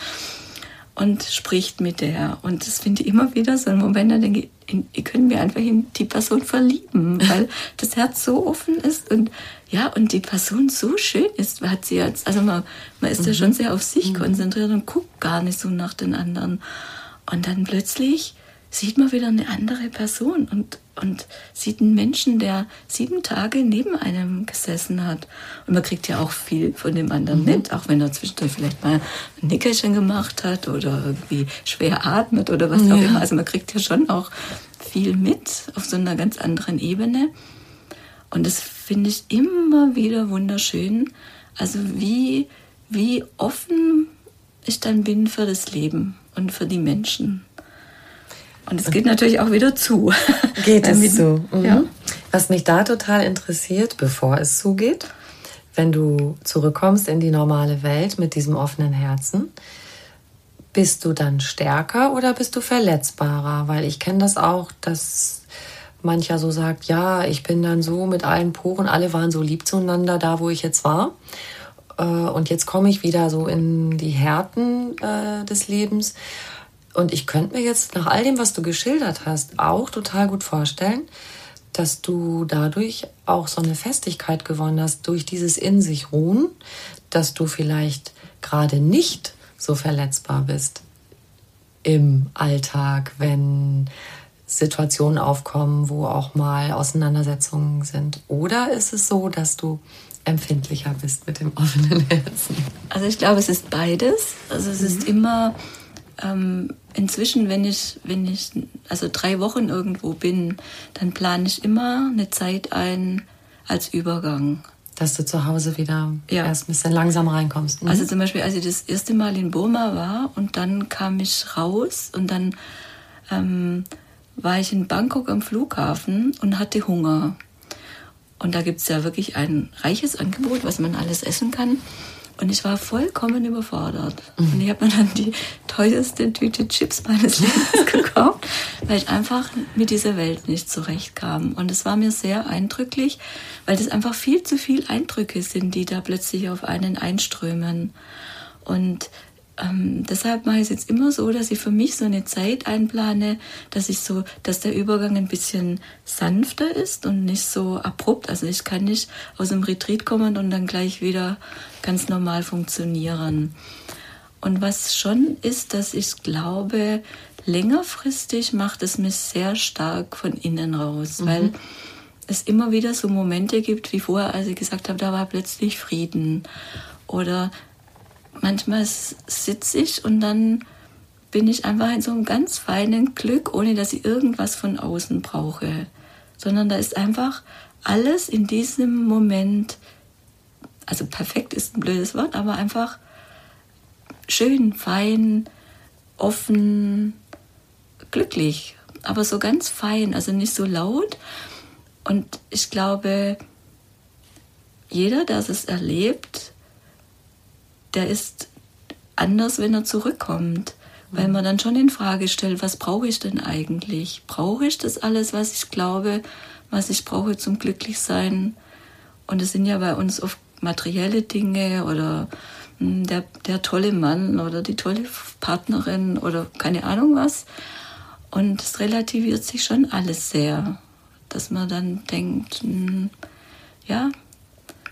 und spricht mit der. Und das finde ich immer wieder so ein Moment, da denke ich, ich könnte mir einfach in die Person verlieben, (laughs) weil das Herz so offen ist und ja, und die Person so schön ist, hat sie jetzt, also man, man ist mhm. ja schon sehr auf sich mhm. konzentriert und guckt gar nicht so nach den anderen. Und dann plötzlich sieht man wieder eine andere Person und, und sieht einen Menschen, der sieben Tage neben einem gesessen hat. Und man kriegt ja auch viel von dem anderen mhm. mit, auch wenn er zwischendurch vielleicht mal ein Nickerchen gemacht hat oder irgendwie schwer atmet oder was ja. auch immer. Also man kriegt ja schon auch viel mit auf so einer ganz anderen Ebene. Und das finde ich immer wieder wunderschön. Also wie, wie offen ich dann bin für das Leben und für die Menschen. Und es geht natürlich auch wieder zu. (laughs) Geht es zu. Mhm. Ja. Was mich da total interessiert, bevor es zugeht, wenn du zurückkommst in die normale Welt mit diesem offenen Herzen, bist du dann stärker oder bist du verletzbarer? Weil ich kenne das auch, dass mancher so sagt, ja, ich bin dann so mit allen Poren, alle waren so lieb zueinander da, wo ich jetzt war. Äh, und jetzt komme ich wieder so in die Härten äh, des Lebens. Und ich könnte mir jetzt nach all dem, was du geschildert hast, auch total gut vorstellen, dass du dadurch auch so eine Festigkeit gewonnen hast, durch dieses in sich ruhen, dass du vielleicht gerade nicht so verletzbar bist im Alltag, wenn Situationen aufkommen, wo auch mal Auseinandersetzungen sind. Oder ist es so, dass du empfindlicher bist mit dem offenen Herzen? Also ich glaube, es ist beides. Also es mhm. ist immer ähm, inzwischen, wenn ich, wenn ich also drei Wochen irgendwo bin, dann plane ich immer eine Zeit ein als Übergang. Dass du zu Hause wieder ja. erst ein bisschen langsam reinkommst. Mhm. Also zum Beispiel, als ich das erste Mal in Burma war und dann kam ich raus und dann ähm, war ich in Bangkok am Flughafen und hatte Hunger. Und da gibt es ja wirklich ein reiches Angebot, was man alles essen kann. Und ich war vollkommen überfordert. Mhm. Und ich habe mir dann die teuerste Tüte Chips meines (laughs) Lebens gekauft, weil ich einfach mit dieser Welt nicht zurechtkam. Und es war mir sehr eindrücklich, weil das einfach viel zu viel Eindrücke sind, die da plötzlich auf einen einströmen. Und ähm, deshalb mache ich es jetzt immer so, dass ich für mich so eine Zeit einplane, dass ich so, dass der Übergang ein bisschen sanfter ist und nicht so abrupt. Also ich kann nicht aus dem Retreat kommen und dann gleich wieder ganz normal funktionieren. Und was schon ist, dass ich glaube, längerfristig macht es mich sehr stark von innen raus, mhm. weil es immer wieder so Momente gibt, wie vorher, als ich gesagt habe, da war plötzlich Frieden. Oder manchmal sitze ich und dann bin ich einfach in so einem ganz feinen Glück, ohne dass ich irgendwas von außen brauche. Sondern da ist einfach alles in diesem Moment, also perfekt ist ein blödes Wort, aber einfach schön, fein, offen, glücklich. Aber so ganz fein, also nicht so laut. Und ich glaube, jeder, der es erlebt, der ist anders, wenn er zurückkommt. Weil man dann schon in Frage stellt, was brauche ich denn eigentlich? Brauche ich das alles, was ich glaube, was ich brauche zum Glücklichsein? Und es sind ja bei uns oft materielle Dinge oder hm, der, der tolle Mann oder die tolle Partnerin oder keine Ahnung was. Und es relativiert sich schon alles sehr, dass man dann denkt, hm, ja,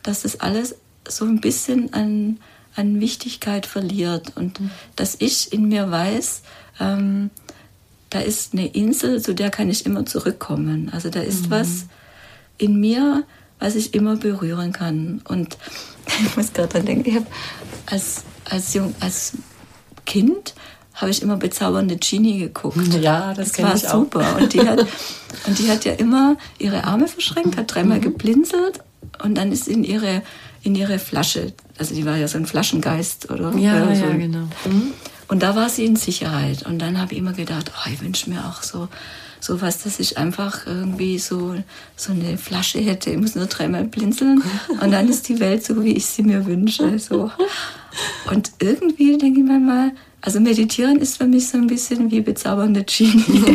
dass das alles so ein bisschen an an Wichtigkeit verliert und mhm. dass ich in mir weiß, ähm, da ist eine Insel, zu der kann ich immer zurückkommen. Also da ist mhm. was in mir, was ich immer berühren kann. Und (laughs) ich muss gerade dran denken, ich habe als, als, Jung, als Kind habe ich immer bezaubernde Genie geguckt. Ja, das, das war ich super. Auch. Und die, hat, und die hat ja immer ihre Arme verschränkt, hat dreimal mhm. geblinzelt und dann ist in ihre, in ihre Flasche also die war ja so ein Flaschengeist oder ja, oder so. ja genau. Mhm. Und da war sie in Sicherheit. Und dann habe ich immer gedacht, oh, ich wünsche mir auch so so was, dass ich einfach irgendwie so so eine Flasche hätte. Ich muss nur dreimal blinzeln (laughs) und dann ist die Welt so, wie ich sie mir wünsche. So. Und irgendwie denke ich mir mal, also meditieren ist für mich so ein bisschen wie bezaubernde Genie. (laughs)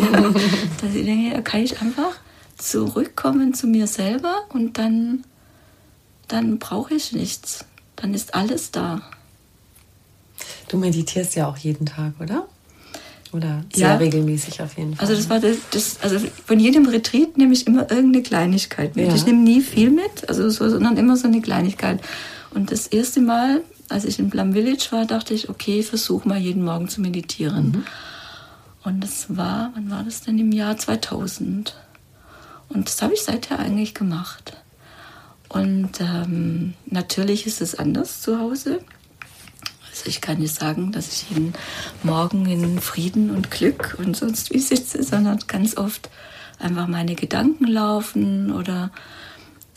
dass ich denke, da kann ich einfach zurückkommen zu mir selber und dann dann brauche ich nichts dann ist alles da. Du meditierst ja auch jeden Tag, oder? Oder sehr ja. regelmäßig auf jeden Fall. Also das war das, das, also von jedem Retreat nehme ich immer irgendeine Kleinigkeit mit. Ja. Ich nehme nie viel mit, also so, sondern immer so eine Kleinigkeit. Und das erste Mal, als ich in Plum Village war, dachte ich, okay, versuch mal jeden Morgen zu meditieren. Mhm. Und das war, wann war das denn? Im Jahr 2000. Und das habe ich seither eigentlich gemacht. Und ähm, natürlich ist es anders zu Hause. Also ich kann nicht sagen, dass ich jeden Morgen in Frieden und Glück und sonst wie sitze, sondern ganz oft einfach meine Gedanken laufen oder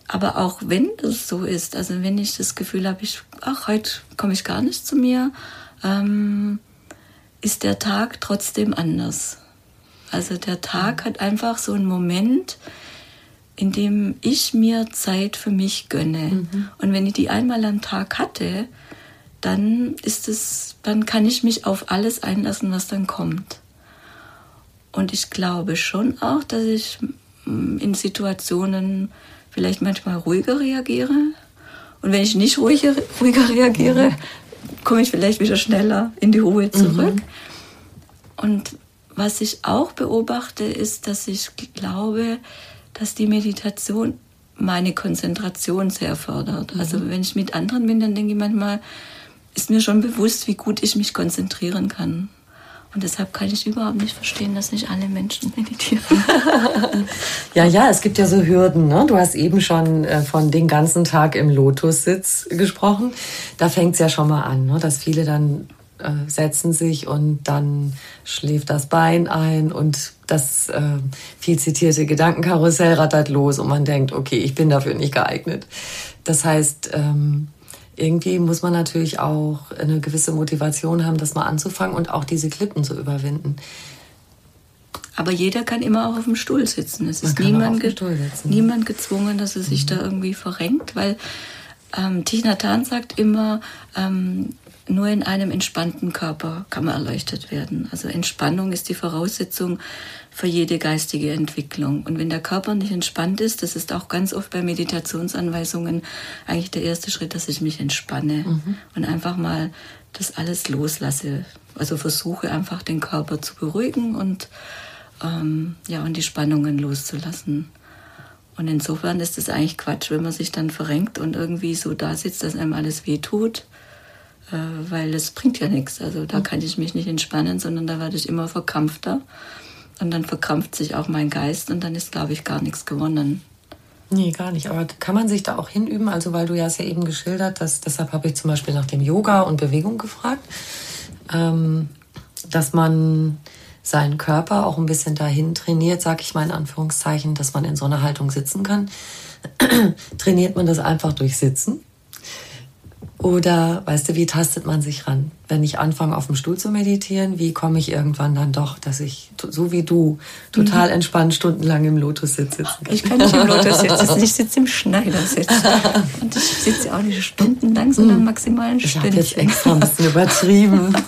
aber auch wenn das so ist, also wenn ich das Gefühl habe, ich, ach, heute komme ich gar nicht zu mir, ähm, ist der Tag trotzdem anders. Also der Tag hat einfach so einen Moment, in dem ich mir Zeit für mich gönne. Mhm. Und wenn ich die einmal am Tag hatte, dann ist es, dann kann ich mich auf alles einlassen, was dann kommt. Und ich glaube schon auch, dass ich mm, in Situationen vielleicht manchmal ruhiger reagiere. Und wenn ich nicht ruhiger, ruhiger reagiere, komme ich vielleicht wieder schneller in die Ruhe zurück. Mhm. Und was ich auch beobachte, ist, dass ich glaube, dass die Meditation meine Konzentration sehr fördert. Mhm. Also wenn ich mit anderen bin, dann denke ich manchmal, ist mir schon bewusst, wie gut ich mich konzentrieren kann. Und deshalb kann ich überhaupt nicht verstehen, dass nicht alle Menschen (laughs) meditieren. ja, ja, es gibt ja so Hürden. Ne? Du hast eben schon äh, von den ganzen Tag im Lotussitz gesprochen. Da fängt es ja schon mal an, ne? dass viele dann äh, setzen sich und dann schläft das Bein ein und das äh, viel zitierte Gedankenkarussell rattert los und man denkt, okay, ich bin dafür nicht geeignet. Das heißt, ähm, irgendwie muss man natürlich auch eine gewisse Motivation haben, das mal anzufangen und auch diese Klippen zu überwinden. Aber jeder kann immer auch auf dem Stuhl sitzen. Es ist niemand, ge niemand gezwungen, dass er sich mhm. da irgendwie verrenkt, weil ähm, Thich Nhat Hanh sagt immer, ähm, nur in einem entspannten Körper kann man erleuchtet werden. Also Entspannung ist die Voraussetzung für jede geistige Entwicklung. Und wenn der Körper nicht entspannt ist, das ist auch ganz oft bei Meditationsanweisungen eigentlich der erste Schritt, dass ich mich entspanne mhm. und einfach mal das alles loslasse. Also versuche einfach den Körper zu beruhigen und ähm, ja und die Spannungen loszulassen. Und insofern ist es eigentlich Quatsch, wenn man sich dann verrenkt und irgendwie so da sitzt, dass einem alles wehtut äh, weil es bringt ja nichts. Also da kann ich mich nicht entspannen, sondern da werde ich immer verkrampfter. Und dann verkrampft sich auch mein Geist und dann ist, glaube ich, gar nichts gewonnen. Nee, gar nicht. Aber kann man sich da auch hinüben? Also, weil du ja es ja eben geschildert hast, deshalb habe ich zum Beispiel nach dem Yoga und Bewegung gefragt, ähm, dass man seinen Körper auch ein bisschen dahin trainiert, sag ich mal in Anführungszeichen, dass man in so einer Haltung sitzen kann. (clears throat) Trainiert man das einfach durch Sitzen? Oder, weißt du, wie tastet man sich ran? Wenn ich anfange, auf dem Stuhl zu meditieren, wie komme ich irgendwann dann doch, dass ich, so wie du, total mhm. entspannt stundenlang im Lotussitz sitzen kann? Ich kann nicht im Lotussitz sitzen, ich sitze (laughs) im Schneidersitz. Und ich sitze auch nicht stundenlang, sondern mhm. maximal ein Stündchen. Ich habe jetzt extra ein bisschen übertrieben. (laughs)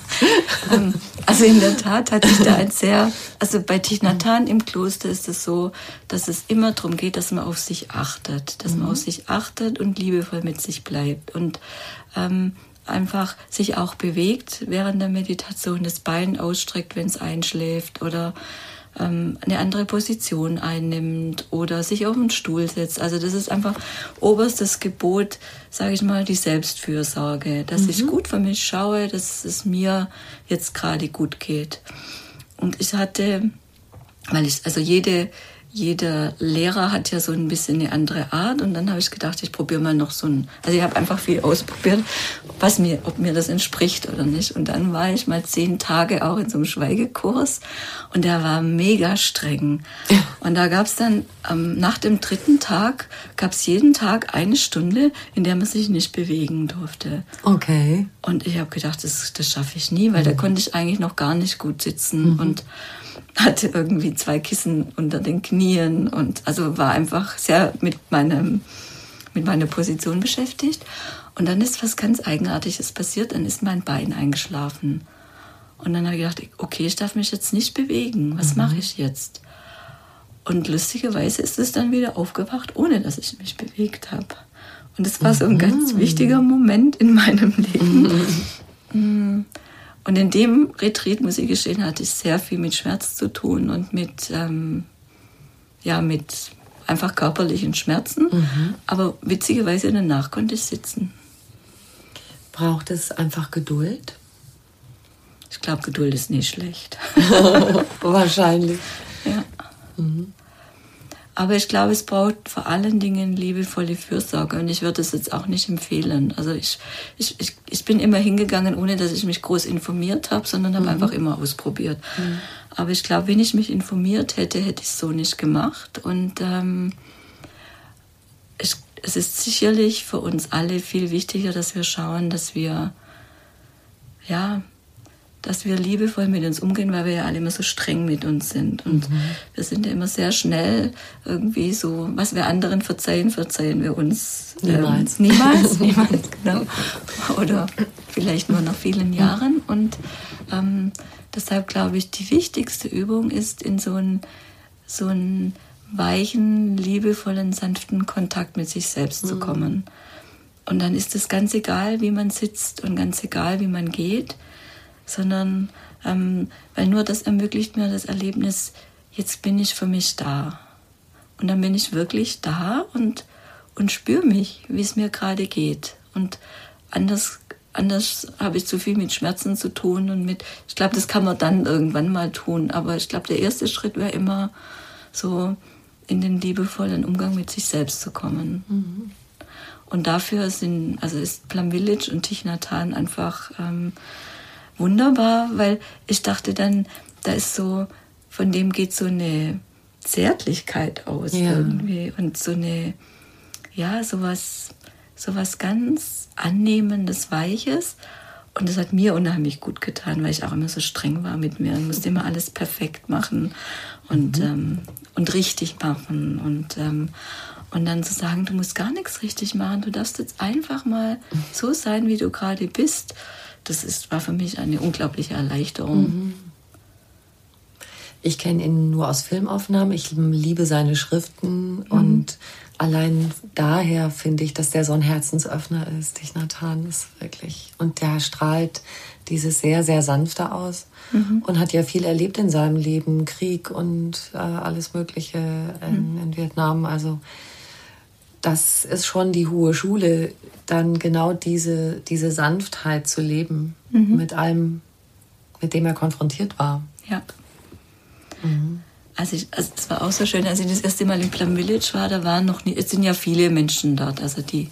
Ähm, also in der Tat hatte ich da ein sehr, also bei Hanh im Kloster ist es so, dass es immer darum geht, dass man auf sich achtet, dass man mhm. auf sich achtet und liebevoll mit sich bleibt. Und ähm, einfach sich auch bewegt während der Meditation, das Bein ausstreckt, wenn es einschläft oder ähm, eine andere Position einnimmt oder sich auf den Stuhl setzt. Also das ist einfach oberstes Gebot, sage ich mal, die Selbstfürsorge, dass mhm. ich gut für mich schaue, dass es mir jetzt gerade gut geht. Und ich hatte, weil ich, also jede jeder Lehrer hat ja so ein bisschen eine andere Art und dann habe ich gedacht, ich probiere mal noch so ein, also ich habe einfach viel ausprobiert, was mir, ob mir das entspricht oder nicht. Und dann war ich mal zehn Tage auch in so einem Schweigekurs und der war mega streng. Und da gab es dann ähm, nach dem dritten Tag gab es jeden Tag eine Stunde, in der man sich nicht bewegen durfte. Okay. Und ich habe gedacht, das, das schaffe ich nie, weil mhm. da konnte ich eigentlich noch gar nicht gut sitzen mhm. und hatte irgendwie zwei Kissen unter den Knien und also war einfach sehr mit meinem mit meiner Position beschäftigt. Und dann ist was ganz Eigenartiges passiert. Dann ist mein Bein eingeschlafen. Und dann habe ich gedacht, okay, ich darf mich jetzt nicht bewegen. Was mhm. mache ich jetzt? Und lustigerweise ist es dann wieder aufgewacht, ohne dass ich mich bewegt habe. Und es war so ein ganz mhm. wichtiger Moment in meinem (laughs) Leben. Mhm. Und in dem Retreat, muss ich gestehen, hatte ich sehr viel mit Schmerz zu tun und mit, ähm, ja, mit einfach körperlichen Schmerzen. Mhm. Aber witzigerweise danach konnte ich sitzen. Braucht es einfach Geduld? Ich glaube, Geduld ist nicht schlecht. (laughs) (laughs) Wahrscheinlich. Ja. Mhm. Aber ich glaube, es braucht vor allen Dingen liebevolle Fürsorge und ich würde es jetzt auch nicht empfehlen. Also ich, ich, ich, ich bin immer hingegangen, ohne dass ich mich groß informiert habe, sondern habe mhm. einfach immer ausprobiert. Mhm. Aber ich glaube, wenn ich mich informiert hätte, hätte ich es so nicht gemacht. Und ähm, ich, es ist sicherlich für uns alle viel wichtiger, dass wir schauen, dass wir ja dass wir liebevoll mit uns umgehen, weil wir ja alle immer so streng mit uns sind. Und mhm. wir sind ja immer sehr schnell irgendwie so, was wir anderen verzeihen, verzeihen wir uns niemals. Ähm, niemals, (laughs) niemals, genau. Oder vielleicht nur nach vielen Jahren. Und ähm, deshalb glaube ich, die wichtigste Übung ist, in so einen, so einen weichen, liebevollen, sanften Kontakt mit sich selbst mhm. zu kommen. Und dann ist es ganz egal, wie man sitzt und ganz egal, wie man geht sondern ähm, weil nur das ermöglicht mir das Erlebnis, jetzt bin ich für mich da. Und dann bin ich wirklich da und, und spüre mich, wie es mir gerade geht. Und anders, anders habe ich zu viel mit Schmerzen zu tun und mit, ich glaube, das kann man dann irgendwann mal tun. Aber ich glaube, der erste Schritt wäre immer so in den liebevollen Umgang mit sich selbst zu kommen. Mhm. Und dafür sind, also ist Plum Village und Hanh einfach ähm, wunderbar, weil ich dachte dann, da ist so, von dem geht so eine Zärtlichkeit aus ja. irgendwie und so eine, ja, sowas, sowas ganz Annehmendes, Weiches. Und das hat mir unheimlich gut getan, weil ich auch immer so streng war mit mir und musste immer alles perfekt machen und, mhm. ähm, und richtig machen. Und, ähm, und dann zu sagen, du musst gar nichts richtig machen, du darfst jetzt einfach mal so sein, wie du gerade bist das ist, war für mich eine unglaubliche Erleichterung. Mhm. Ich kenne ihn nur aus Filmaufnahmen. Ich liebe seine Schriften mhm. und allein daher finde ich, dass der so ein Herzensöffner ist. Dich Nathan ist wirklich. Und der strahlt dieses sehr, sehr sanfte aus mhm. und hat ja viel erlebt in seinem Leben. Krieg und äh, alles Mögliche in, mhm. in Vietnam. Also das ist schon die hohe Schule, dann genau diese, diese Sanftheit zu leben mhm. mit allem, mit dem er konfrontiert war. Ja. Mhm. Also, ich, also das war auch so schön, als ich das erste Mal in Plum Village war, da waren noch nie, es sind ja viele Menschen dort, also die,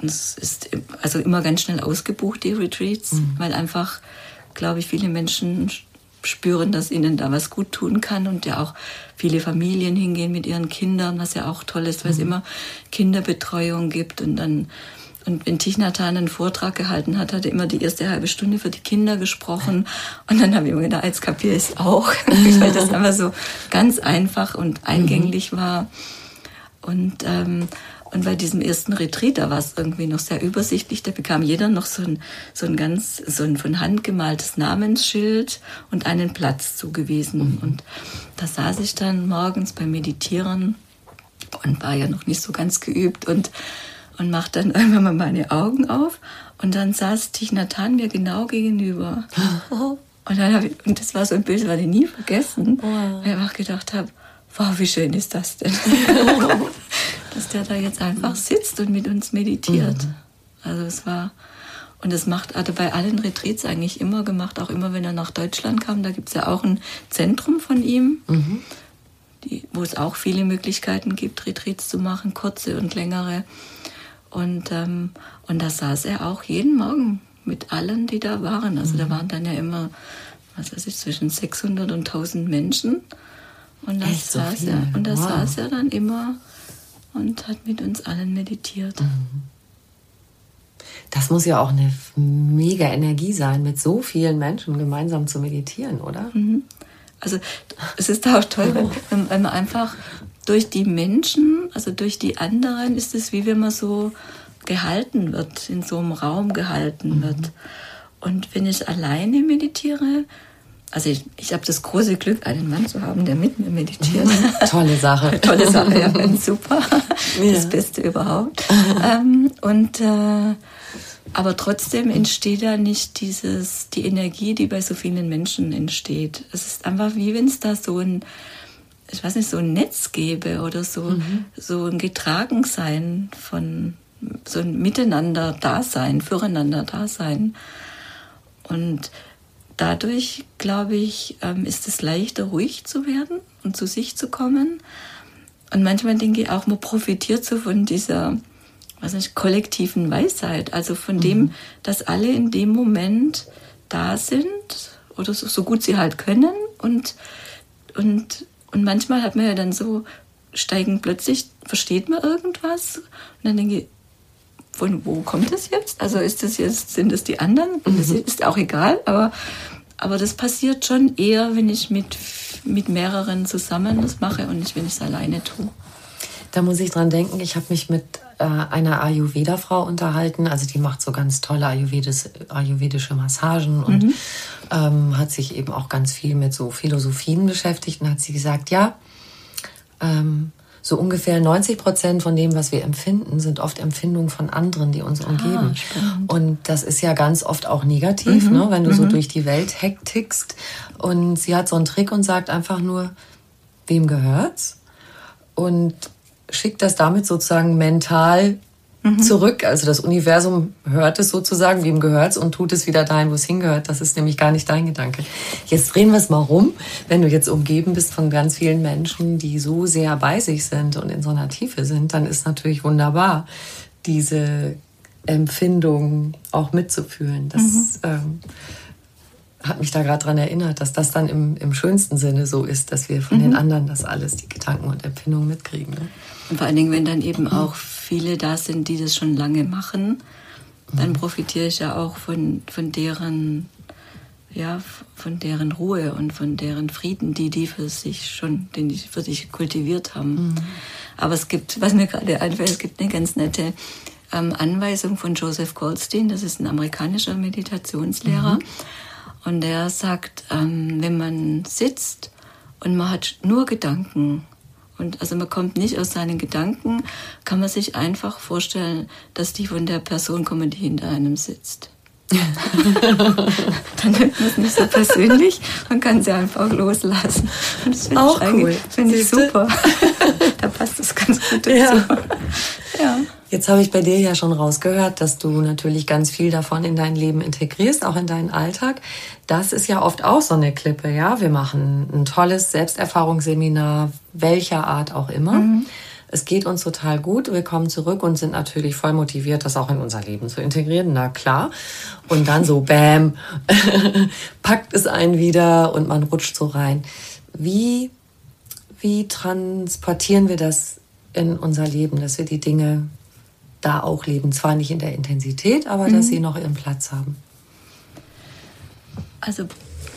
es ist also immer ganz schnell ausgebucht, die Retreats, mhm. weil einfach, glaube ich, viele Menschen spüren, dass ihnen da was gut tun kann und ja auch viele Familien hingehen mit ihren Kindern, was ja auch toll ist, weil es mhm. immer Kinderbetreuung gibt und dann und wenn Tichnatan einen Vortrag gehalten hat, hat er immer die erste halbe Stunde für die Kinder gesprochen. Und dann habe ich mir gedacht, jetzt kapiere ich es auch, (laughs) weil das (laughs) einfach so ganz einfach und eingänglich mhm. war. Und ähm, und bei diesem ersten Retreat, da war es irgendwie noch sehr übersichtlich. Da bekam jeder noch so ein, so ein ganz, so ein von Hand gemaltes Namensschild und einen Platz zugewiesen. Mhm. Und da saß ich dann morgens beim Meditieren und war ja noch nicht so ganz geübt und, und machte dann (laughs) irgendwann mal meine Augen auf. Und dann saß Tich Nathan mir genau gegenüber. (laughs) Und dann ich, und das war so ein Bild, das werde ich nie vergessen, wow. weil ich einfach gedacht habe, wow, wie schön ist das denn? (laughs) dass der da jetzt einfach sitzt und mit uns meditiert. Mhm. Also es war, und das macht, hat er bei allen Retreats eigentlich immer gemacht, auch immer wenn er nach Deutschland kam. Da gibt es ja auch ein Zentrum von ihm, mhm. die, wo es auch viele Möglichkeiten gibt, Retreats zu machen, kurze und längere. Und, ähm, und da saß er auch jeden Morgen mit allen, die da waren. Also mhm. da waren dann ja immer, was weiß ich, zwischen 600 und 1000 Menschen. Und da, saß, so er, und da wow. saß er dann immer und hat mit uns allen meditiert. Mhm. Das muss ja auch eine mega Energie sein, mit so vielen Menschen gemeinsam zu meditieren, oder? Mhm. Also es ist auch toll, (laughs) wenn, wenn man einfach durch die Menschen, also durch die anderen, ist es wie wenn man so gehalten wird, in so einem Raum gehalten mhm. wird. Und wenn ich alleine meditiere, also ich, ich habe das große Glück, einen Mann zu haben, der mit mir meditiert. (laughs) Tolle Sache. (laughs) Tolle Sache, ja, (laughs) super. Ja. Das Beste überhaupt. ähm, und äh, aber trotzdem entsteht da nicht dieses, die Energie, die bei so vielen Menschen entsteht. Es ist einfach wie wenn es da so ein, ich weiß nicht, so ein Netz gäbe oder so, mhm. so ein Getragensein von so ein Miteinander-Dasein, Füreinander-Dasein. Und dadurch, glaube ich, ähm, ist es leichter, ruhig zu werden und zu sich zu kommen. Und manchmal denke ich auch, man profitiert so von dieser was nicht, kollektiven Weisheit, also von mhm. dem, dass alle in dem Moment da sind oder so, so gut sie halt können und, und, und manchmal hat man ja dann so steigen plötzlich, versteht man irgendwas und dann denke ich, von wo kommt das jetzt? Also ist das jetzt, sind das die anderen? Mhm. Das ist auch egal, aber, aber das passiert schon eher, wenn ich mit, mit mehreren zusammen das mache und nicht, wenn ich es alleine tue. Da muss ich dran denken, ich habe mich mit äh, einer Ayurveda-Frau unterhalten. Also die macht so ganz tolle Ayurvedis, ayurvedische Massagen und mhm. ähm, hat sich eben auch ganz viel mit so Philosophien beschäftigt und hat sie gesagt, ja, ähm, so ungefähr 90 Prozent von dem, was wir empfinden, sind oft Empfindungen von anderen, die uns ah, umgeben. Spannend. Und das ist ja ganz oft auch negativ, mhm. ne, wenn du mhm. so durch die Welt hektickst. Und sie hat so einen Trick und sagt einfach nur, wem gehört's? Und schickt das damit sozusagen mental mhm. zurück. Also das Universum hört es sozusagen, wem gehört es und tut es wieder dahin, wo es hingehört. Das ist nämlich gar nicht dein Gedanke. Jetzt drehen wir es mal rum. Wenn du jetzt umgeben bist von ganz vielen Menschen, die so sehr bei sich sind und in so einer Tiefe sind, dann ist natürlich wunderbar, diese Empfindung auch mitzufühlen. Das mhm. ähm, hat mich da gerade daran erinnert, dass das dann im, im schönsten Sinne so ist, dass wir von mhm. den anderen das alles, die Gedanken und Empfindungen mitkriegen. Ne? Und vor allen Dingen, wenn dann eben auch viele da sind, die das schon lange machen, dann mhm. profitiere ich ja auch von, von deren ja, von deren Ruhe und von deren Frieden, die die für sich schon, den die für sich kultiviert haben. Mhm. Aber es gibt, was mir gerade einfällt, es gibt eine ganz nette ähm, Anweisung von Joseph Goldstein, das ist ein amerikanischer Meditationslehrer. Mhm. Und der sagt, ähm, wenn man sitzt und man hat nur Gedanken und also man kommt nicht aus seinen Gedanken, kann man sich einfach vorstellen, dass die von der Person kommen, die hinter einem sitzt. (laughs) dann nimmt man es nicht so persönlich und kann sie einfach loslassen. Und das finde ich, cool. find ich super. (laughs) da passt das ganz gut dazu. Ja. ja. Jetzt habe ich bei dir ja schon rausgehört, dass du natürlich ganz viel davon in dein Leben integrierst, auch in deinen Alltag. Das ist ja oft auch so eine Klippe, ja. Wir machen ein tolles Selbsterfahrungsseminar, welcher Art auch immer. Mhm. Es geht uns total gut. Wir kommen zurück und sind natürlich voll motiviert, das auch in unser Leben zu integrieren. Na klar. Und dann so, bam, (laughs) packt es einen wieder und man rutscht so rein. Wie, wie transportieren wir das in unser Leben, dass wir die Dinge da auch leben. Zwar nicht in der Intensität, aber mhm. dass sie noch ihren Platz haben. Also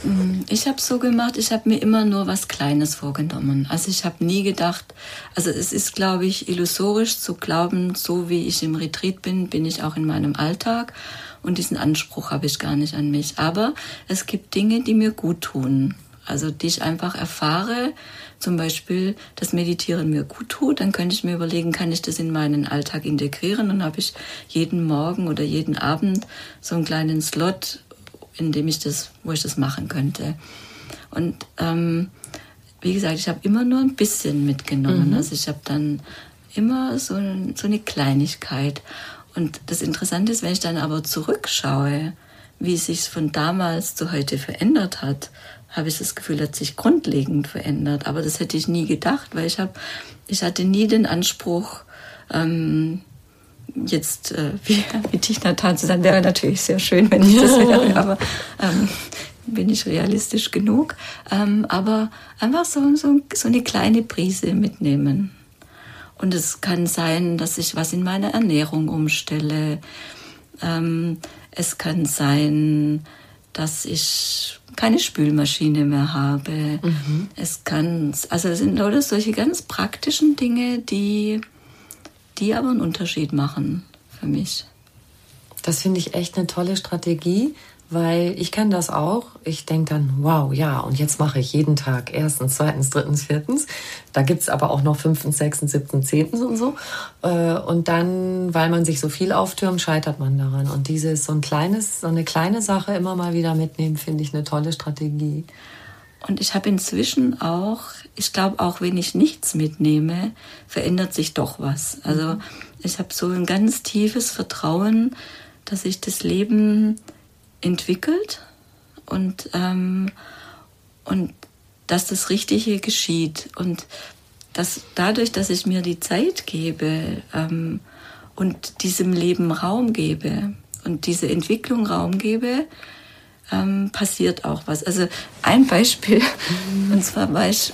mm, ich habe so gemacht, ich habe mir immer nur was Kleines vorgenommen. Also ich habe nie gedacht, also es ist, glaube ich, illusorisch zu glauben, so wie ich im Retreat bin, bin ich auch in meinem Alltag. Und diesen Anspruch habe ich gar nicht an mich. Aber es gibt Dinge, die mir gut tun. Also die ich einfach erfahre, zum Beispiel das Meditieren mir gut tut, dann könnte ich mir überlegen, kann ich das in meinen Alltag integrieren? Dann habe ich jeden Morgen oder jeden Abend so einen kleinen Slot, in dem ich das, wo ich das machen könnte. Und ähm, wie gesagt, ich habe immer nur ein bisschen mitgenommen. Mhm. Also ich habe dann immer so, so eine Kleinigkeit. Und das Interessante ist, wenn ich dann aber zurückschaue, wie es sich von damals zu heute verändert hat, habe ich das Gefühl, hat sich grundlegend verändert. Aber das hätte ich nie gedacht, weil ich habe, ich hatte nie den Anspruch, ähm, jetzt äh, (laughs) wie, wie Tina Natan zu sein, wäre natürlich sehr schön, wenn ich das wäre, (laughs) aber ähm, bin ich realistisch genug. Ähm, aber einfach so, so, so eine kleine Prise mitnehmen. Und es kann sein, dass ich was in meiner Ernährung umstelle. Ähm, es kann sein, dass ich keine Spülmaschine mehr habe. Mhm. Es kann, also es sind lauter solche ganz praktischen Dinge, die, die aber einen Unterschied machen für mich. Das finde ich echt eine tolle Strategie, weil ich kenne das auch. Ich denke dann, wow, ja, und jetzt mache ich jeden Tag erstens, zweitens, drittens, viertens. Da gibt es aber auch noch fünftens, sechstens, siebtens, zehntens und so. Äh, und dann, weil man sich so viel auftürmt, scheitert man daran. Und dieses so ein kleines, so eine kleine Sache immer mal wieder mitnehmen, finde ich eine tolle Strategie. Und ich habe inzwischen auch, ich glaube auch, wenn ich nichts mitnehme, verändert sich doch was. Also mhm. ich habe so ein ganz tiefes Vertrauen, dass sich das Leben entwickelt und, ähm, und dass das Richtige geschieht. Und dass dadurch, dass ich mir die Zeit gebe ähm, und diesem Leben Raum gebe und diese Entwicklung Raum gebe, ähm, passiert auch was. Also ein Beispiel, (laughs) und zwar war ich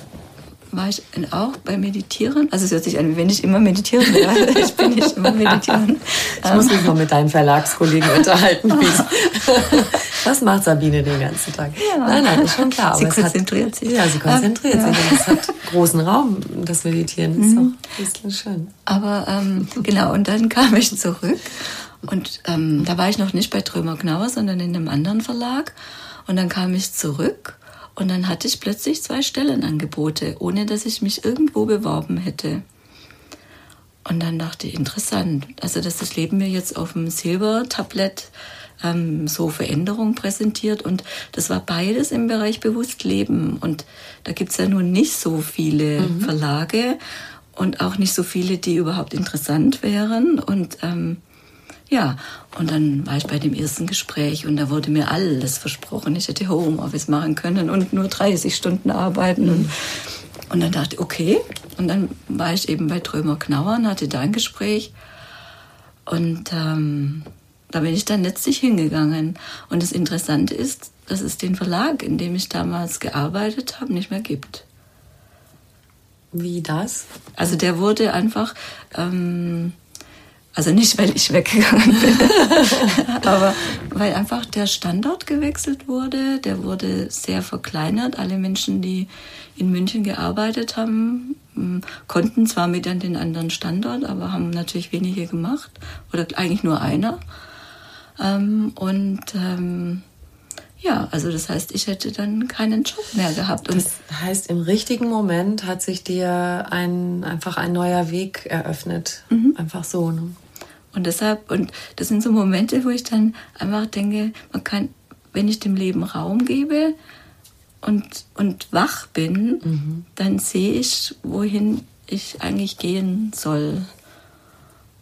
war ich auch beim Meditieren. Also es hört sich an, wenn ich immer meditieren will. ich bin nicht immer meditieren. (laughs) Ich muss mich mal mit deinen Verlagskollegen unterhalten. (laughs) Was macht Sabine den ganzen Tag? Ja. Nein, nein, ist schon klar. Sie konzentriert hat, sich. Ja, sie konzentriert ja. sich. Und es hat (laughs) großen Raum, das Meditieren. Das ist mhm. auch ein bisschen schön. Aber ähm, genau, und dann kam ich zurück. Und ähm, da war ich noch nicht bei Trömer Knauer, sondern in einem anderen Verlag. Und dann kam ich zurück und dann hatte ich plötzlich zwei Stellenangebote, ohne dass ich mich irgendwo beworben hätte. Und dann dachte ich, interessant, also dass das Leben mir jetzt auf dem Silbertablett ähm, so Veränderungen präsentiert. Und das war beides im Bereich Bewusstleben. Und da gibt's ja nun nicht so viele mhm. Verlage und auch nicht so viele, die überhaupt interessant wären. Und ähm, ja, und dann war ich bei dem ersten Gespräch und da wurde mir alles versprochen. Ich hätte Homeoffice machen können und nur 30 Stunden arbeiten. Und, und dann dachte ich, okay. Und dann war ich eben bei Trömer Knauern, hatte da ein Gespräch. Und ähm, da bin ich dann letztlich hingegangen. Und das Interessante ist, dass es den Verlag, in dem ich damals gearbeitet habe, nicht mehr gibt. Wie das? Also der wurde einfach... Ähm, also nicht, weil ich weggegangen bin, (laughs) aber weil einfach der Standort gewechselt wurde. Der wurde sehr verkleinert. Alle Menschen, die in München gearbeitet haben, konnten zwar mit an den anderen Standort, aber haben natürlich wenige gemacht oder eigentlich nur einer. Ähm, und ähm, ja, also das heißt, ich hätte dann keinen Job mehr gehabt. Und das heißt, im richtigen Moment hat sich dir ein, einfach ein neuer Weg eröffnet. Mhm. Einfach so. Ne? Und deshalb, und das sind so Momente, wo ich dann einfach denke, man kann, wenn ich dem Leben Raum gebe und, und wach bin, mhm. dann sehe ich, wohin ich eigentlich gehen soll.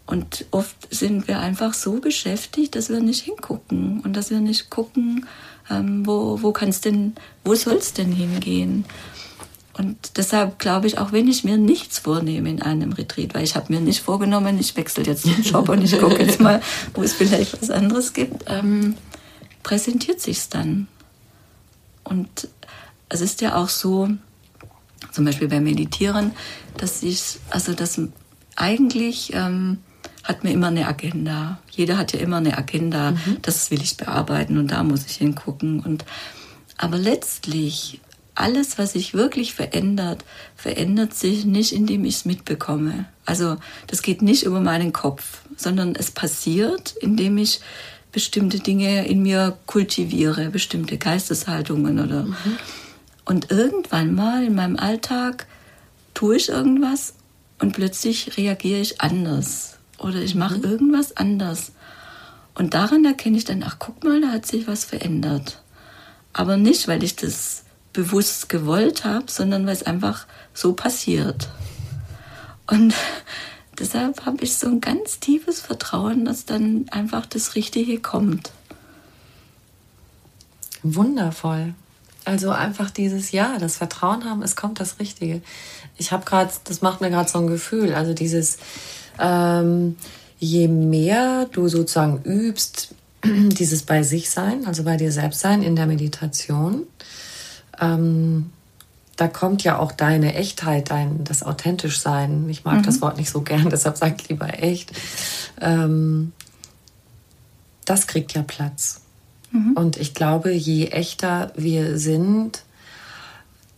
Und oft sind wir einfach so beschäftigt, dass wir nicht hingucken und dass wir nicht gucken, ähm, wo, wo kann es denn, wo soll es denn hingehen? Und deshalb glaube ich, auch wenn ich mir nichts vornehme in einem Retreat, weil ich habe mir nicht vorgenommen, ich wechsle jetzt den (laughs) Job und ich gucke jetzt mal, wo es vielleicht was anderes gibt, ähm, präsentiert sich's dann. Und es ist ja auch so, zum Beispiel beim Meditieren, dass ich, also das eigentlich ähm, hat mir immer eine Agenda. Jeder hat ja immer eine Agenda, mhm. das will ich bearbeiten und da muss ich hingucken. Und aber letztlich alles, was sich wirklich verändert, verändert sich nicht, indem ich es mitbekomme. Also das geht nicht über meinen Kopf, sondern es passiert, indem ich bestimmte Dinge in mir kultiviere, bestimmte Geisteshaltungen oder. Mhm. Und irgendwann mal in meinem Alltag tue ich irgendwas und plötzlich reagiere ich anders oder ich mache mhm. irgendwas anders. Und daran erkenne ich dann, ach guck mal, da hat sich was verändert. Aber nicht, weil ich das bewusst gewollt habe, sondern weil es einfach so passiert. Und (laughs) deshalb habe ich so ein ganz tiefes Vertrauen, dass dann einfach das Richtige kommt. Wundervoll. Also einfach dieses Ja, das Vertrauen haben, es kommt das Richtige. Ich habe gerade, das macht mir gerade so ein Gefühl, also dieses, ähm, je mehr du sozusagen übst, (clears throat) dieses bei sich sein, also bei dir selbst sein in der Meditation, ähm, da kommt ja auch deine Echtheit, dein, das authentisch sein. Ich mag mhm. das Wort nicht so gern, (laughs) deshalb sage ich lieber echt. Ähm, das kriegt ja Platz. Mhm. Und ich glaube, je echter wir sind,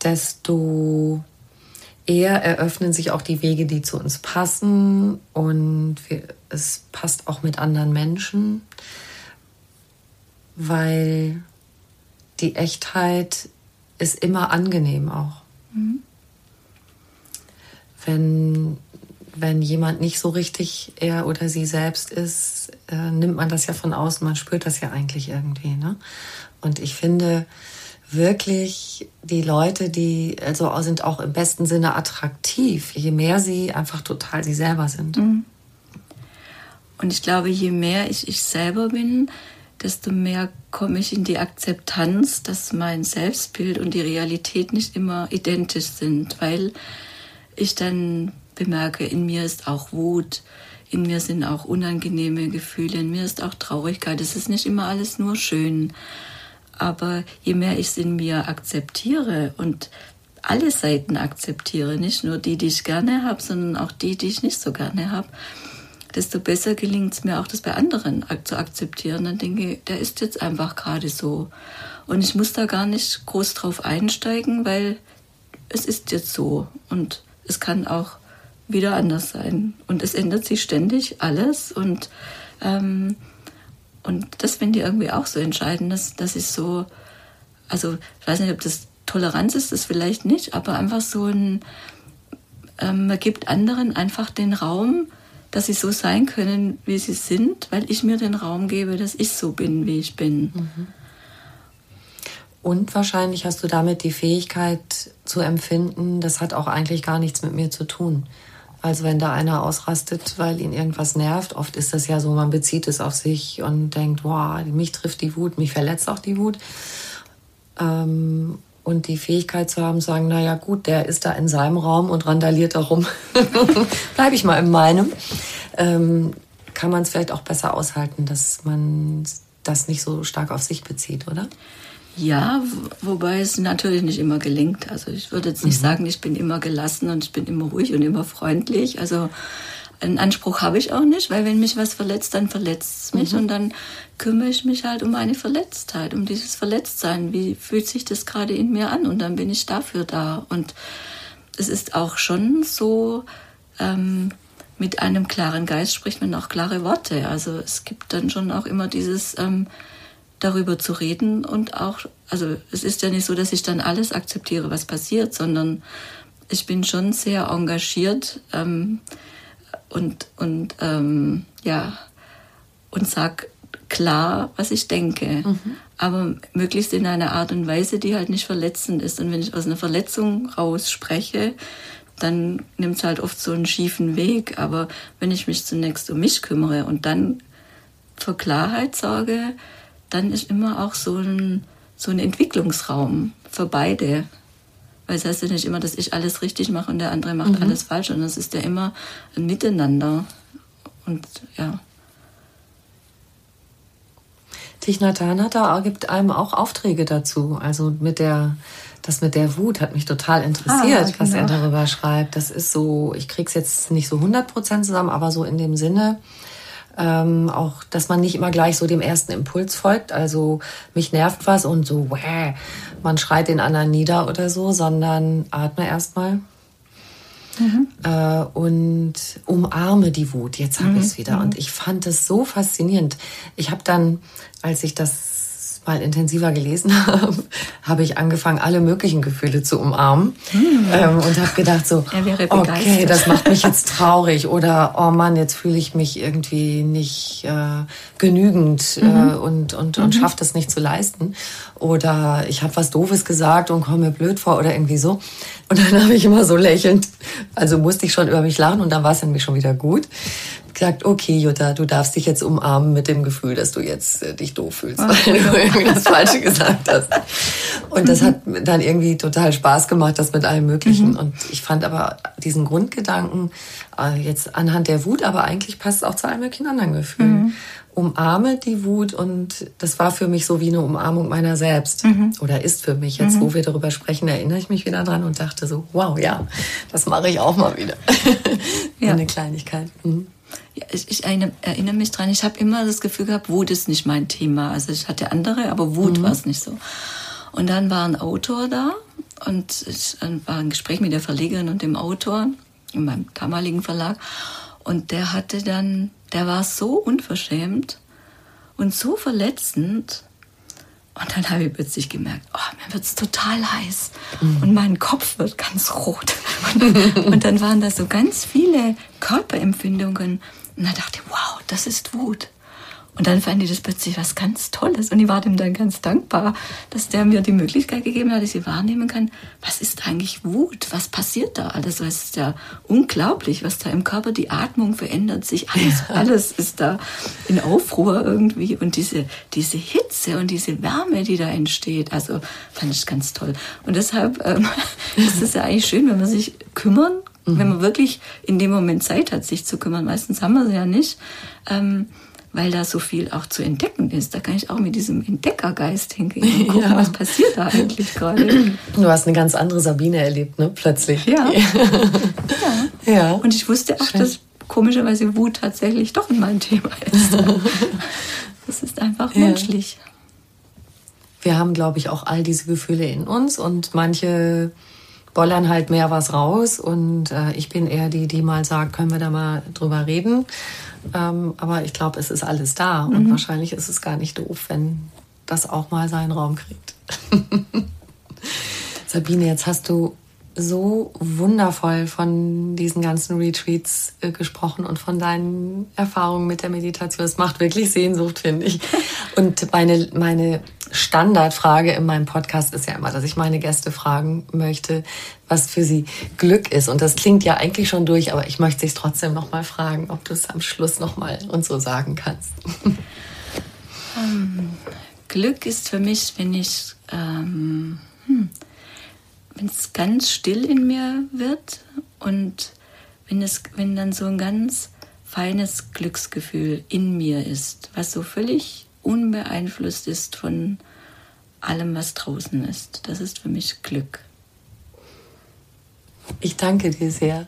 desto eher eröffnen sich auch die Wege, die zu uns passen und wir, es passt auch mit anderen Menschen, weil die Echtheit ist immer angenehm auch. Mhm. Wenn, wenn jemand nicht so richtig er oder sie selbst ist, äh, nimmt man das ja von außen, man spürt das ja eigentlich irgendwie. Ne? Und ich finde wirklich, die Leute, die also sind auch im besten Sinne attraktiv, je mehr sie einfach total sie selber sind. Mhm. Und ich glaube, je mehr ich ich selber bin, desto mehr komme ich in die Akzeptanz, dass mein Selbstbild und die Realität nicht immer identisch sind, weil ich dann bemerke, in mir ist auch Wut, in mir sind auch unangenehme Gefühle, in mir ist auch Traurigkeit. Es ist nicht immer alles nur schön. Aber je mehr ich es in mir akzeptiere und alle Seiten akzeptiere, nicht nur die, die ich gerne habe, sondern auch die, die ich nicht so gerne habe, desto besser gelingt es mir auch, das bei anderen zu akzeptieren. Dann denke ich, der ist jetzt einfach gerade so. Und ich muss da gar nicht groß drauf einsteigen, weil es ist jetzt so. Und es kann auch wieder anders sein. Und es ändert sich ständig alles. Und, ähm, und das finde ich irgendwie auch so entscheidend, dass, dass ich so, also ich weiß nicht, ob das Toleranz ist, das vielleicht nicht, aber einfach so ein, ähm, man gibt anderen einfach den Raum, dass sie so sein können, wie sie sind, weil ich mir den Raum gebe, dass ich so bin, wie ich bin. Mhm. Und wahrscheinlich hast du damit die Fähigkeit zu empfinden, das hat auch eigentlich gar nichts mit mir zu tun. Also wenn da einer ausrastet, weil ihn irgendwas nervt, oft ist das ja so, man bezieht es auf sich und denkt, wow, mich trifft die Wut, mich verletzt auch die Wut. Ähm, und die Fähigkeit zu haben, sagen, naja gut, der ist da in seinem Raum und randaliert darum, (laughs) bleibe ich mal in meinem, ähm, kann man es vielleicht auch besser aushalten, dass man das nicht so stark auf sich bezieht, oder? Ja, wobei es natürlich nicht immer gelingt. Also ich würde jetzt nicht mhm. sagen, ich bin immer gelassen und ich bin immer ruhig und immer freundlich. Also einen Anspruch habe ich auch nicht, weil wenn mich was verletzt, dann verletzt es mich mhm. und dann kümmere ich mich halt um meine Verletztheit, um dieses Verletztsein. Wie fühlt sich das gerade in mir an? Und dann bin ich dafür da. Und es ist auch schon so, ähm, mit einem klaren Geist spricht man auch klare Worte. Also es gibt dann schon auch immer dieses ähm, darüber zu reden und auch, also es ist ja nicht so, dass ich dann alles akzeptiere, was passiert, sondern ich bin schon sehr engagiert ähm, und, und ähm, ja, und sag klar, was ich denke. Mhm. Aber möglichst in einer Art und Weise, die halt nicht verletzend ist. Und wenn ich aus einer Verletzung raus spreche, dann nimmt es halt oft so einen schiefen Weg. Aber wenn ich mich zunächst um mich kümmere und dann für Klarheit sorge, dann ist immer auch so ein, so ein Entwicklungsraum für beide. Weil es heißt ja nicht immer, dass ich alles richtig mache und der andere macht mhm. alles falsch. Und es ist ja immer ein Miteinander. Und ja. Thich Nhat Hanh gibt einem auch Aufträge dazu. Also mit der, das mit der Wut hat mich total interessiert, ah, genau. was er darüber schreibt. Das ist so, ich krieg's jetzt nicht so 100 Prozent zusammen, aber so in dem Sinne, ähm, auch, dass man nicht immer gleich so dem ersten Impuls folgt. Also mich nervt was und so, wäh, man schreit den anderen nieder oder so, sondern atme erstmal. Mhm. Äh, und umarme die Wut. Jetzt habe mhm. ich es wieder. Mhm. Und ich fand es so faszinierend. Ich habe dann, als ich das mal intensiver gelesen habe, habe ich angefangen, alle möglichen Gefühle zu umarmen hm. ähm, und habe gedacht so, (laughs) okay, das macht mich jetzt (laughs) traurig oder oh Mann, jetzt fühle ich mich irgendwie nicht äh, genügend äh, mhm. äh, und und und mhm. schaffe das nicht zu leisten oder ich habe was Doofes gesagt und komme mir blöd vor oder irgendwie so und dann (laughs) habe ich immer so lächelnd, also musste ich schon über mich lachen und dann war es nämlich schon wieder gut gesagt, okay, Jutta, du darfst dich jetzt umarmen mit dem Gefühl, dass du jetzt äh, dich doof fühlst, ah. weil du (laughs) irgendwie das Falsche gesagt hast. Und das hat dann irgendwie total Spaß gemacht, das mit allem Möglichen. Mhm. Und ich fand aber diesen Grundgedanken äh, jetzt anhand der Wut, aber eigentlich passt es auch zu allen möglichen anderen Gefühlen. Mhm. Umarme die Wut und das war für mich so wie eine Umarmung meiner selbst. Mhm. Oder ist für mich. Jetzt, wo mhm. wir darüber sprechen, erinnere ich mich wieder dran und dachte so, wow, ja, das mache ich auch mal wieder. (laughs) ja. Eine Kleinigkeit. Mhm. Ja, ich, ich erinnere mich dran, ich habe immer das Gefühl gehabt, Wut ist nicht mein Thema. Also ich hatte andere, aber Wut mhm. war es nicht so. Und dann war ein Autor da und ich war ein Gespräch mit der Verlegerin und dem Autor in meinem damaligen Verlag. Und der hatte dann, der war so unverschämt und so verletzend, und dann habe ich plötzlich gemerkt, oh, mir wird es total heiß mhm. und mein Kopf wird ganz rot. Und, und, dann waren da so ganz viele Körperempfindungen. Und dann dachte ich, wow, das ist Wut. Und dann fand ich das plötzlich was ganz Tolles und ich war dem dann ganz dankbar, dass der mir die Möglichkeit gegeben hat, dass ich wahrnehmen kann, was ist eigentlich Wut, was passiert da alles, es ist ja unglaublich, was da im Körper, die Atmung verändert sich, alles, alles ist da in Aufruhr irgendwie und diese, diese Hitze und diese Wärme, die da entsteht, also fand ich ganz toll. Und deshalb ähm, (laughs) ist es ja eigentlich schön, wenn man sich kümmern, mhm. wenn man wirklich in dem Moment Zeit hat, sich zu kümmern. Meistens haben wir sie ja nicht. Ähm, weil da so viel auch zu entdecken ist. Da kann ich auch mit diesem Entdeckergeist hingehen und (laughs) gucken, ja. was passiert da eigentlich gerade. Du hast eine ganz andere Sabine erlebt, ne? Plötzlich. Ja. (laughs) ja. ja. Und ich wusste auch, Schön. dass komischerweise Wut tatsächlich doch mein Thema ist. (laughs) das ist einfach ja. menschlich. Wir haben, glaube ich, auch all diese Gefühle in uns und manche bollern halt mehr was raus und äh, ich bin eher die, die mal sagt, können wir da mal drüber reden. Ähm, aber ich glaube, es ist alles da mhm. und wahrscheinlich ist es gar nicht doof, wenn das auch mal seinen Raum kriegt. (laughs) Sabine, jetzt hast du so wundervoll von diesen ganzen Retreats äh, gesprochen und von deinen Erfahrungen mit der Meditation. Es macht wirklich Sehnsucht, finde ich. (laughs) Und meine, meine Standardfrage in meinem Podcast ist ja immer, dass ich meine Gäste fragen möchte, was für sie Glück ist. Und das klingt ja eigentlich schon durch, aber ich möchte dich trotzdem noch mal fragen, ob du es am Schluss noch mal uns so sagen kannst. (laughs) Ähm, Glück ist für mich, wenn ich, ähm, hm, wenn es ganz still in mir wird und wenn es, wenn dann so ein ganz feines Glücksgefühl in mir ist, was so völlig unbeeinflusst ist von allem, was draußen ist. Das ist für mich Glück. Ich danke dir sehr.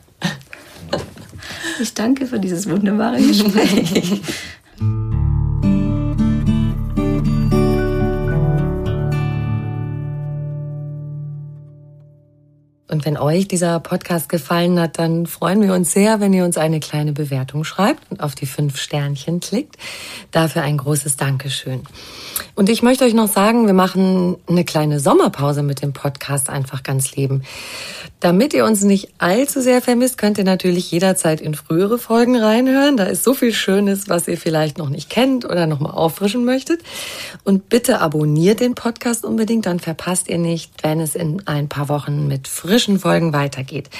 Ich danke für dieses wunderbare Gespräch. (laughs) Und wenn euch dieser Podcast gefallen hat, dann freuen wir uns sehr, wenn ihr uns eine kleine Bewertung schreibt und auf die fünf Sternchen klickt. Dafür ein großes Dankeschön. Und ich möchte euch noch sagen, wir machen eine kleine Sommerpause mit dem Podcast einfach ganz leben. Damit ihr uns nicht allzu sehr vermisst, könnt ihr natürlich jederzeit in frühere Folgen reinhören. Da ist so viel Schönes, was ihr vielleicht noch nicht kennt oder noch mal auffrischen möchtet. Und bitte abonniert den Podcast unbedingt, dann verpasst ihr nicht, wenn es in ein paar Wochen mit frischen frischen Folgen weitergeht.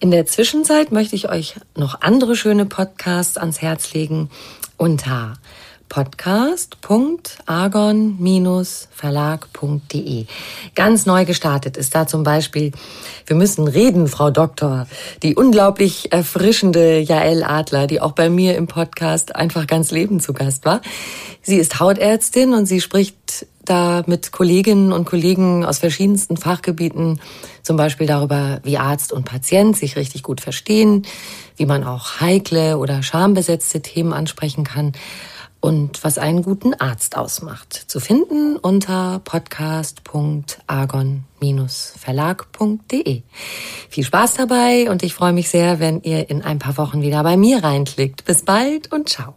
In der Zwischenzeit möchte ich euch noch andere schöne Podcasts ans Herz legen unter podcast.argon-verlag.de. Ganz neu gestartet ist da zum Beispiel Wir müssen reden, Frau Doktor, die unglaublich erfrischende Jael Adler, die auch bei mir im Podcast einfach ganz Leben zu Gast war. Sie ist Hautärztin und sie spricht da mit Kolleginnen und Kollegen aus verschiedensten Fachgebieten, zum Beispiel darüber, wie Arzt und Patient sich richtig gut verstehen, wie man auch heikle oder schambesetzte Themen ansprechen kann und was einen guten Arzt ausmacht. Zu finden unter podcast.argon-verlag.de. Viel Spaß dabei und ich freue mich sehr, wenn ihr in ein paar Wochen wieder bei mir reinklickt. Bis bald und ciao.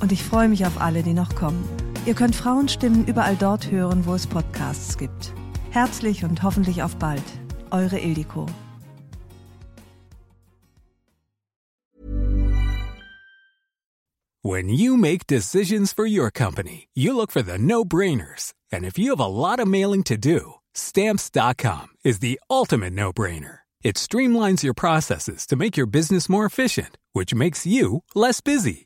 Und ich freue mich auf alle, die noch kommen. Ihr könnt Frauenstimmen überall dort hören, wo es Podcasts gibt. Herzlich und hoffentlich auf bald. Eure Ildiko. When you make decisions for your company, you look for the no-brainers. And if you have a lot of mailing to do, stamps.com is the ultimate no-brainer. It streamlines your processes to make your business more efficient, which makes you less busy.